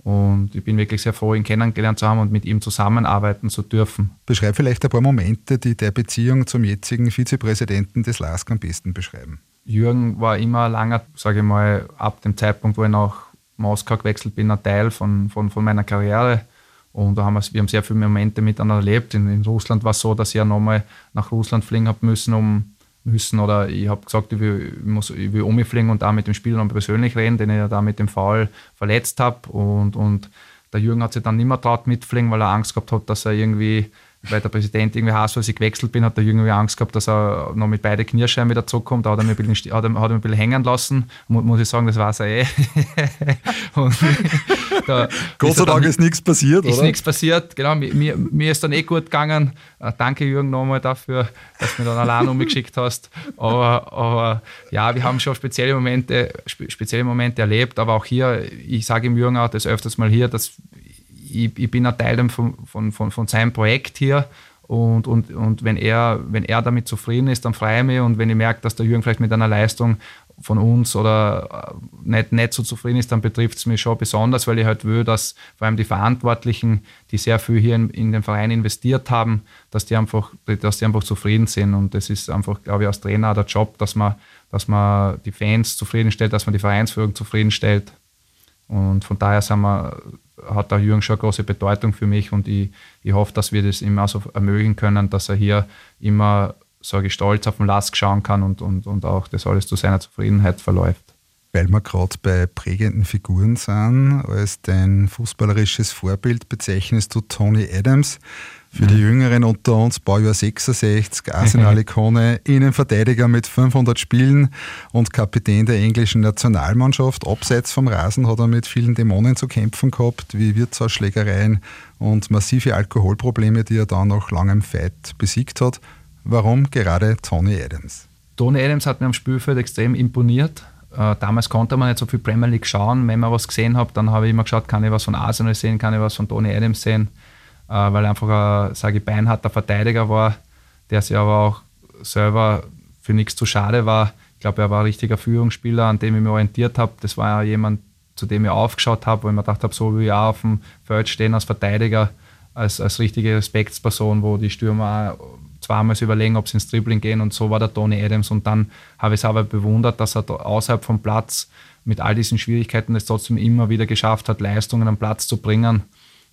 Und ich bin wirklich sehr froh, ihn kennengelernt zu haben und mit ihm zusammenarbeiten zu dürfen. Beschreib vielleicht ein paar Momente, die der Beziehung zum jetzigen Vizepräsidenten des LASK am besten beschreiben. Jürgen war immer lange, sage ich mal, ab dem Zeitpunkt, wo ich nach Moskau gewechselt bin, ein Teil von, von, von meiner Karriere. Und da haben wir, wir haben sehr viele Momente miteinander erlebt. In, in Russland war es so, dass ich ja nochmal nach Russland fliegen habe müssen, um müssen oder ich habe gesagt, ich will, ich, muss, ich will umfliegen und da mit dem Spieler nochmal persönlich reden, den ich ja da mit dem Foul verletzt habe. Und, und der Jürgen hat sich dann nicht mehr traut mitfliegen, weil er Angst gehabt hat, dass er irgendwie weil der Präsident irgendwie heißt, als ich gewechselt bin, hat der Jünger Angst gehabt, dass er noch mit beiden Kniescheiben wieder zurückkommt. Da hat er mich ein bisschen, hat er, hat er ein bisschen hängen lassen. Muss ich sagen, das war es eh. Gott sei Dank ist nichts passiert, ist oder? Ist nichts passiert, genau. Mir, mir ist dann eh gut gegangen. Äh, danke, Jürgen, nochmal dafür, dass du mich dann allein umgeschickt hast. Aber, aber ja, wir haben schon spezielle Momente, spezielle Momente erlebt. Aber auch hier, ich sage ihm Jürgen auch das öfters mal hier, dass ich, ich bin ein Teil von, von, von, von seinem Projekt hier. Und, und, und wenn, er, wenn er damit zufrieden ist, dann freue ich mich. Und wenn ich merke, dass der Jürgen vielleicht mit einer Leistung von uns oder äh, nicht, nicht so zufrieden ist, dann betrifft es mich schon besonders, weil ich halt will, dass vor allem die Verantwortlichen, die sehr viel hier in, in den Verein investiert haben, dass die, einfach, dass die einfach zufrieden sind. Und das ist einfach, glaube ich, als Trainer der Job, dass man, dass man die Fans zufriedenstellt, dass man die Vereinsführung zufriedenstellt. Und von daher sind wir hat der Jürgen schon eine große Bedeutung für mich und ich, ich hoffe, dass wir das immer so ermöglichen können, dass er hier immer, sage ich, stolz auf den Lask schauen kann und, und, und auch das alles zu seiner Zufriedenheit verläuft. Weil wir gerade bei prägenden Figuren sind, als dein fußballerisches Vorbild bezeichnest du Tony Adams. Für die Jüngeren unter uns, Baujahr 66, Arsenal-Ikone, Innenverteidiger mit 500 Spielen und Kapitän der englischen Nationalmannschaft. Abseits vom Rasen hat er mit vielen Dämonen zu kämpfen gehabt, wie Wirtshausschlägereien und massive Alkoholprobleme, die er dann nach langem Fight besiegt hat. Warum gerade Tony Adams? Tony Adams hat mir am Spielfeld extrem imponiert. Äh, damals konnte man nicht so viel Premier League schauen. Wenn man was gesehen hat, dann habe ich immer geschaut, kann ich was von Arsenal sehen, kann ich was von Tony Adams sehen, äh, weil er einfach ein, sage ich, beinharter Verteidiger war, der sich aber auch selber für nichts zu schade war. Ich glaube, er war ein richtiger Führungsspieler, an dem ich mich orientiert habe. Das war ja jemand, zu dem ich aufgeschaut habe, wo ich mir gedacht habe, so will ich auch auf dem Feld stehen als Verteidiger, als, als richtige Respektsperson, wo die Stürmer zweimal überlegen, ob sie ins Dribbling gehen und so war der Tony Adams und dann habe ich es aber bewundert, dass er außerhalb vom Platz mit all diesen Schwierigkeiten es trotzdem immer wieder geschafft hat, Leistungen am Platz zu bringen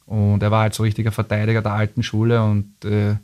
und er war halt so richtiger Verteidiger der alten Schule und äh,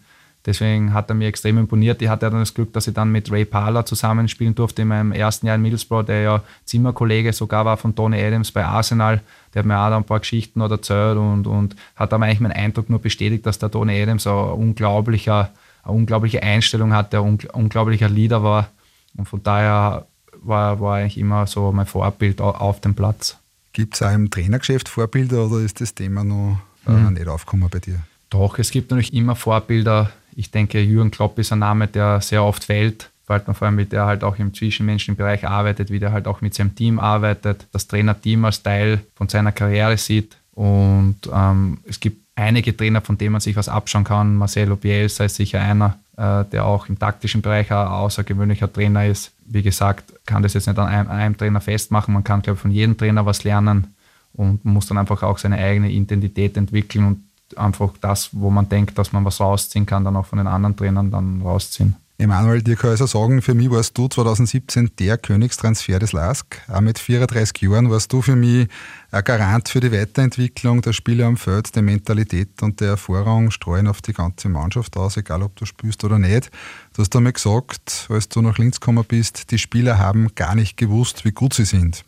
Deswegen hat er mir extrem imponiert. Ich hatte dann das Glück, dass ich dann mit Ray Parler zusammenspielen durfte in meinem ersten Jahr in Middlesbrough, der ja Zimmerkollege sogar war von Tony Adams bei Arsenal. Der hat mir auch ein paar Geschichten erzählt und, und hat aber eigentlich meinen Eindruck nur bestätigt, dass der Tony Adams ein unglaublicher, eine unglaubliche Einstellung hat, der ein unglaublicher Leader war. Und von daher war, war eigentlich immer so mein Vorbild auf dem Platz. Gibt es auch im Trainergeschäft Vorbilder oder ist das Thema noch äh, mhm. nicht aufgekommen bei dir? Doch, es gibt natürlich immer Vorbilder ich denke, Jürgen Klopp ist ein Name, der sehr oft fällt, weil man vor allem mit der halt auch im zwischenmenschlichen Bereich arbeitet, wie der halt auch mit seinem Team arbeitet, das Trainerteam als Teil von seiner Karriere sieht. Und ähm, es gibt einige Trainer, von denen man sich was abschauen kann. Marcelo Bielsa ist sicher einer, äh, der auch im taktischen Bereich ein außergewöhnlicher Trainer ist. Wie gesagt, kann das jetzt nicht an einem, an einem Trainer festmachen. Man kann, glaube ich, von jedem Trainer was lernen und muss dann einfach auch seine eigene Identität entwickeln und einfach das, wo man denkt, dass man was rausziehen kann, dann auch von den anderen Trainern dann rausziehen. Emanuel, dir kann ich also sagen, für mich warst du 2017 der Königstransfer des LASK. Auch mit 34 Jahren warst du für mich ein Garant für die Weiterentwicklung der Spieler am Feld, der Mentalität und der Erfahrung streuen auf die ganze Mannschaft aus, egal ob du spielst oder nicht. Du hast einmal gesagt, als du nach Linz gekommen bist, die Spieler haben gar nicht gewusst, wie gut sie sind.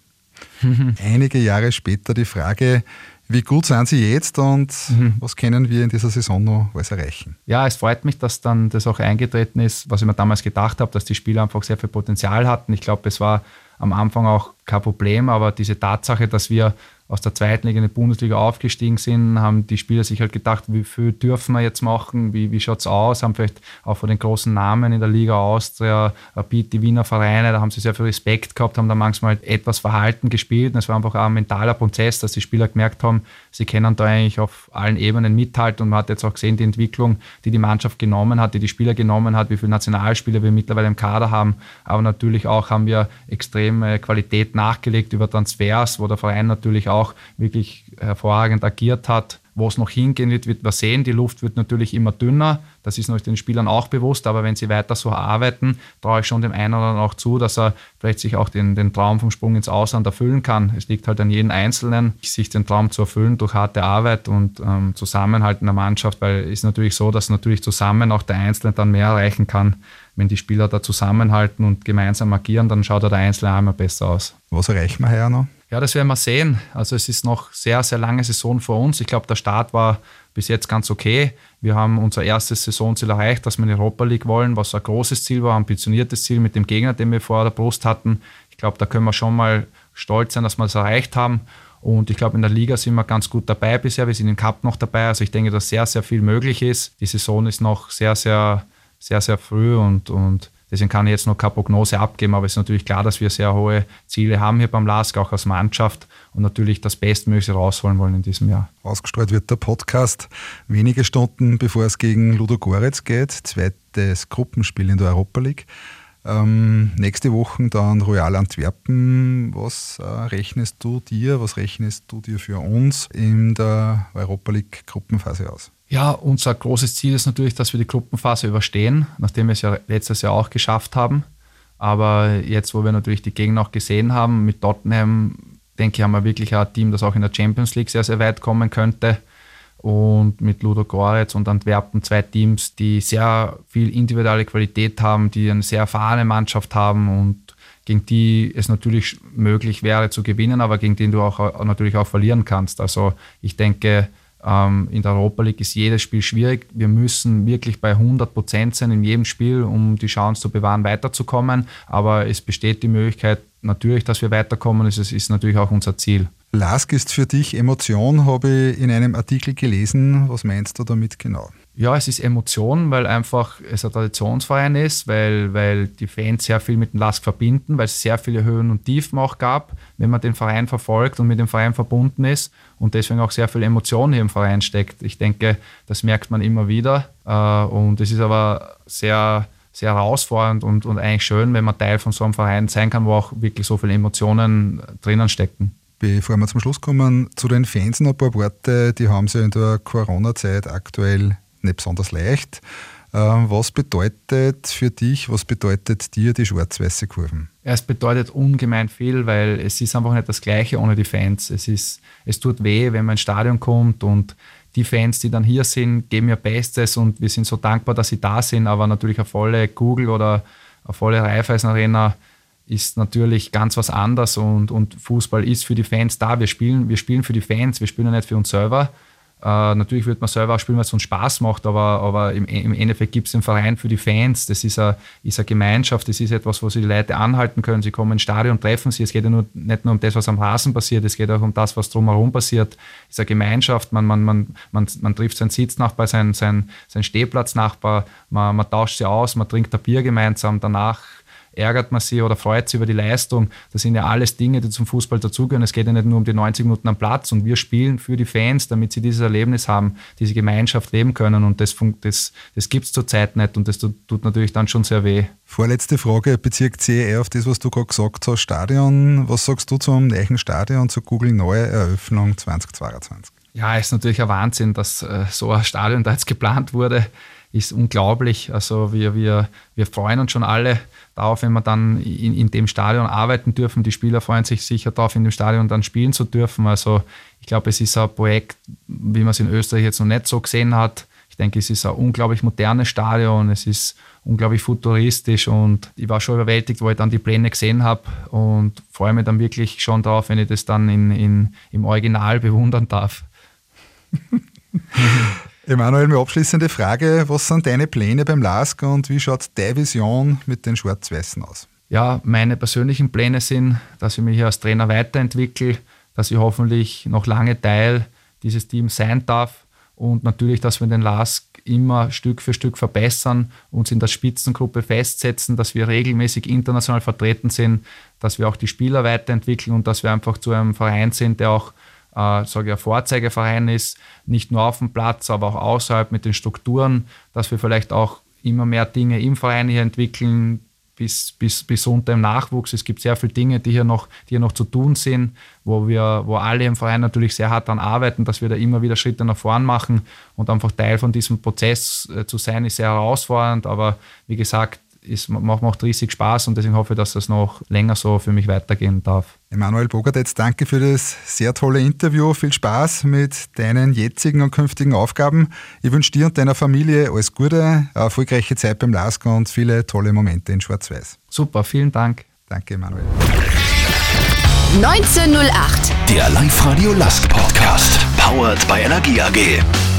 Einige Jahre später die Frage, wie gut sind Sie jetzt und mhm. was können wir in dieser Saison noch alles erreichen? Ja, es freut mich, dass dann das auch eingetreten ist, was ich mir damals gedacht habe, dass die Spieler einfach sehr viel Potenzial hatten. Ich glaube, es war am Anfang auch kein Problem, aber diese Tatsache, dass wir aus der zweiten Liga in die Bundesliga aufgestiegen sind, haben die Spieler sich halt gedacht, wie viel dürfen wir jetzt machen, wie, wie schaut es aus, haben vielleicht auch von den großen Namen in der Liga Austria, Rapid, die Wiener Vereine, da haben sie sehr viel Respekt gehabt, haben da manchmal etwas Verhalten gespielt. Und es war einfach auch ein mentaler Prozess, dass die Spieler gemerkt haben, sie können da eigentlich auf allen Ebenen mithalten. Und man hat jetzt auch gesehen, die Entwicklung, die die Mannschaft genommen hat, die die Spieler genommen hat, wie viele Nationalspieler wir mittlerweile im Kader haben, aber natürlich auch haben wir extreme Qualität nachgelegt über Transfers, wo der Verein natürlich auch auch wirklich hervorragend agiert hat. Wo es noch hingehen wird, wird man sehen. Die Luft wird natürlich immer dünner. Das ist den Spielern auch bewusst. Aber wenn sie weiter so arbeiten, traue ich schon dem einen oder anderen auch zu, dass er vielleicht sich auch den, den Traum vom Sprung ins Ausland erfüllen kann. Es liegt halt an jedem Einzelnen, sich den Traum zu erfüllen durch harte Arbeit und ähm, Zusammenhalt in der Mannschaft. Weil es ist natürlich so, dass natürlich zusammen auch der Einzelne dann mehr erreichen kann. Wenn die Spieler da zusammenhalten und gemeinsam agieren, dann schaut auch der Einzelne einmal besser aus. Was erreichen wir heuer noch? Ja, das werden wir sehen. Also es ist noch sehr, sehr lange Saison vor uns. Ich glaube, der Start war bis jetzt ganz okay. Wir haben unser erstes Saisonziel erreicht, dass wir in Europa League wollen, was ein großes Ziel war, ein ambitioniertes Ziel mit dem Gegner, den wir vor der Brust hatten. Ich glaube, da können wir schon mal stolz sein, dass wir das erreicht haben. Und ich glaube, in der Liga sind wir ganz gut dabei bisher. Wir sind im Cup noch dabei. Also ich denke, dass sehr, sehr viel möglich ist. Die Saison ist noch sehr, sehr, sehr, sehr früh und, und Deswegen kann ich jetzt noch keine Prognose abgeben, aber es ist natürlich klar, dass wir sehr hohe Ziele haben hier beim LASK, auch als Mannschaft und natürlich das Bestmögliche rausholen wollen in diesem Jahr. Ausgestrahlt wird der Podcast wenige Stunden bevor es gegen Ludo Goretz geht, zweites Gruppenspiel in der Europa League. Ähm, nächste Woche dann Royal Antwerpen. Was äh, rechnest du dir, was rechnest du dir für uns in der Europa League Gruppenphase aus? Ja, unser großes Ziel ist natürlich, dass wir die Gruppenphase überstehen, nachdem wir es ja letztes Jahr auch geschafft haben. Aber jetzt, wo wir natürlich die Gegner auch gesehen haben, mit Tottenham, denke ich, haben wir wirklich ein Team, das auch in der Champions League sehr, sehr weit kommen könnte. Und mit Ludo Goretz und Antwerpen zwei Teams, die sehr viel individuelle Qualität haben, die eine sehr erfahrene Mannschaft haben und gegen die es natürlich möglich wäre zu gewinnen, aber gegen die du auch natürlich auch verlieren kannst. Also ich denke, ähm, in der Europa League ist jedes Spiel schwierig. Wir müssen wirklich bei 100 Prozent sein in jedem Spiel, um die Chance zu bewahren, weiterzukommen. Aber es besteht die Möglichkeit natürlich, dass wir weiterkommen. Es ist natürlich auch unser Ziel. Lask ist für dich Emotion, habe ich in einem Artikel gelesen. Was meinst du damit genau? Ja, es ist Emotion, weil einfach es ein Traditionsverein ist, weil, weil die Fans sehr viel mit dem Lask verbinden, weil es sehr viele Höhen und Tiefen auch gab, wenn man den Verein verfolgt und mit dem Verein verbunden ist und deswegen auch sehr viel Emotion hier im Verein steckt. Ich denke, das merkt man immer wieder äh, und es ist aber sehr, sehr herausfordernd und, und eigentlich schön, wenn man Teil von so einem Verein sein kann, wo auch wirklich so viele Emotionen drinnen stecken. Bevor wir zum Schluss kommen, zu den Fans noch ein paar Worte. Die haben sie in der Corona-Zeit aktuell nicht besonders leicht. Ähm, was bedeutet für dich, was bedeutet dir die schwarz-weiße Kurven? Es bedeutet ungemein viel, weil es ist einfach nicht das Gleiche ohne die Fans. Es, ist, es tut weh, wenn man ins Stadion kommt und die Fans, die dann hier sind, geben ihr Bestes und wir sind so dankbar, dass sie da sind, aber natürlich eine volle Google oder eine volle Raiffeisen Arena ist natürlich ganz was anderes und, und Fußball ist für die Fans da. Wir spielen, wir spielen für die Fans, wir spielen ja nicht für uns selber. Äh, natürlich wird man selber auch spielen, weil es uns Spaß macht, aber, aber im, im Endeffekt gibt es den Verein für die Fans. Das ist eine, Gemeinschaft, das ist etwas, wo sie die Leute anhalten können. Sie kommen ins Stadion, treffen sie. Es geht ja nur, nicht nur um das, was am Rasen passiert, es geht auch um das, was drumherum passiert. Es ist eine Gemeinschaft, man, man, man, man, man trifft seinen Sitznachbar, seinen, seinen, seinen Stehplatznachbar, man, man tauscht sie aus, man trinkt ein Bier gemeinsam, danach ärgert man sich oder freut sich über die Leistung. Das sind ja alles Dinge, die zum Fußball dazugehören. Es geht ja nicht nur um die 90 Minuten am Platz und wir spielen für die Fans, damit sie dieses Erlebnis haben, diese Gemeinschaft leben können und das, das, das gibt es zurzeit nicht und das tut, tut, natürlich dann schon sehr weh. Vorletzte Frage bezieht sich eher auf das, was du gerade gesagt hast, Stadion. Was sagst du zum neuen Stadion, zur Google Neue Eröffnung 2022? Ja, ist natürlich ein Wahnsinn, dass äh, so ein Stadion da jetzt geplant wurde. Ist unglaublich. Also wir, wir, wir freuen uns schon alle darauf, wenn wir dann in, in dem Stadion arbeiten dürfen. Die Spieler freuen sich sicher darauf, in dem Stadion dann spielen zu dürfen. Also ich glaube, es ist ein Projekt, wie man es in Österreich jetzt noch nicht so gesehen hat. Ich denke, es ist ein unglaublich modernes Stadion, es ist unglaublich futuristisch und ich war schon überwältigt, wo ich dann die Pläne gesehen habe und freue mich dann wirklich schon darauf, wenn ich das dann in, in, im Original bewundern darf. Emanuel, eine abschließende Frage. Was sind deine Pläne beim LASK und wie schaut deine Vision mit den Schwarz-Weißen aus? Ja, meine persönlichen Pläne sind, dass ich mich hier als Trainer weiterentwickle, dass ich hoffentlich noch lange Teil dieses Teams sein darf und natürlich, dass wir den LASK immer Stück für Stück verbessern, uns in der Spitzengruppe festsetzen, dass wir regelmäßig international vertreten sind, dass wir auch die Spieler weiterentwickeln und dass wir einfach zu einem Verein sind, der auch äh, sage ich, ein Vorzeigeverein ist, nicht nur auf dem Platz, aber auch außerhalb mit den Strukturen, dass wir vielleicht auch immer mehr Dinge im Verein hier entwickeln, bis, bis, bis unter im Nachwuchs. Es gibt sehr viele Dinge, die hier noch, die hier noch zu tun sind, wo wir, wo alle im Verein natürlich sehr hart daran arbeiten, dass wir da immer wieder Schritte nach vorn machen und einfach Teil von diesem Prozess äh, zu sein, ist sehr herausfordernd. Aber wie gesagt, es macht, macht riesig Spaß und deswegen hoffe ich, dass das noch länger so für mich weitergehen darf. Emanuel Bogartetz, danke für das sehr tolle Interview. Viel Spaß mit deinen jetzigen und künftigen Aufgaben. Ich wünsche dir und deiner Familie alles Gute, erfolgreiche Zeit beim LASK und viele tolle Momente in Schwarz-Weiß. Super, vielen Dank. Danke, Emanuel. 1908. Der Live-Radio Lask Podcast. Powered by Energie AG.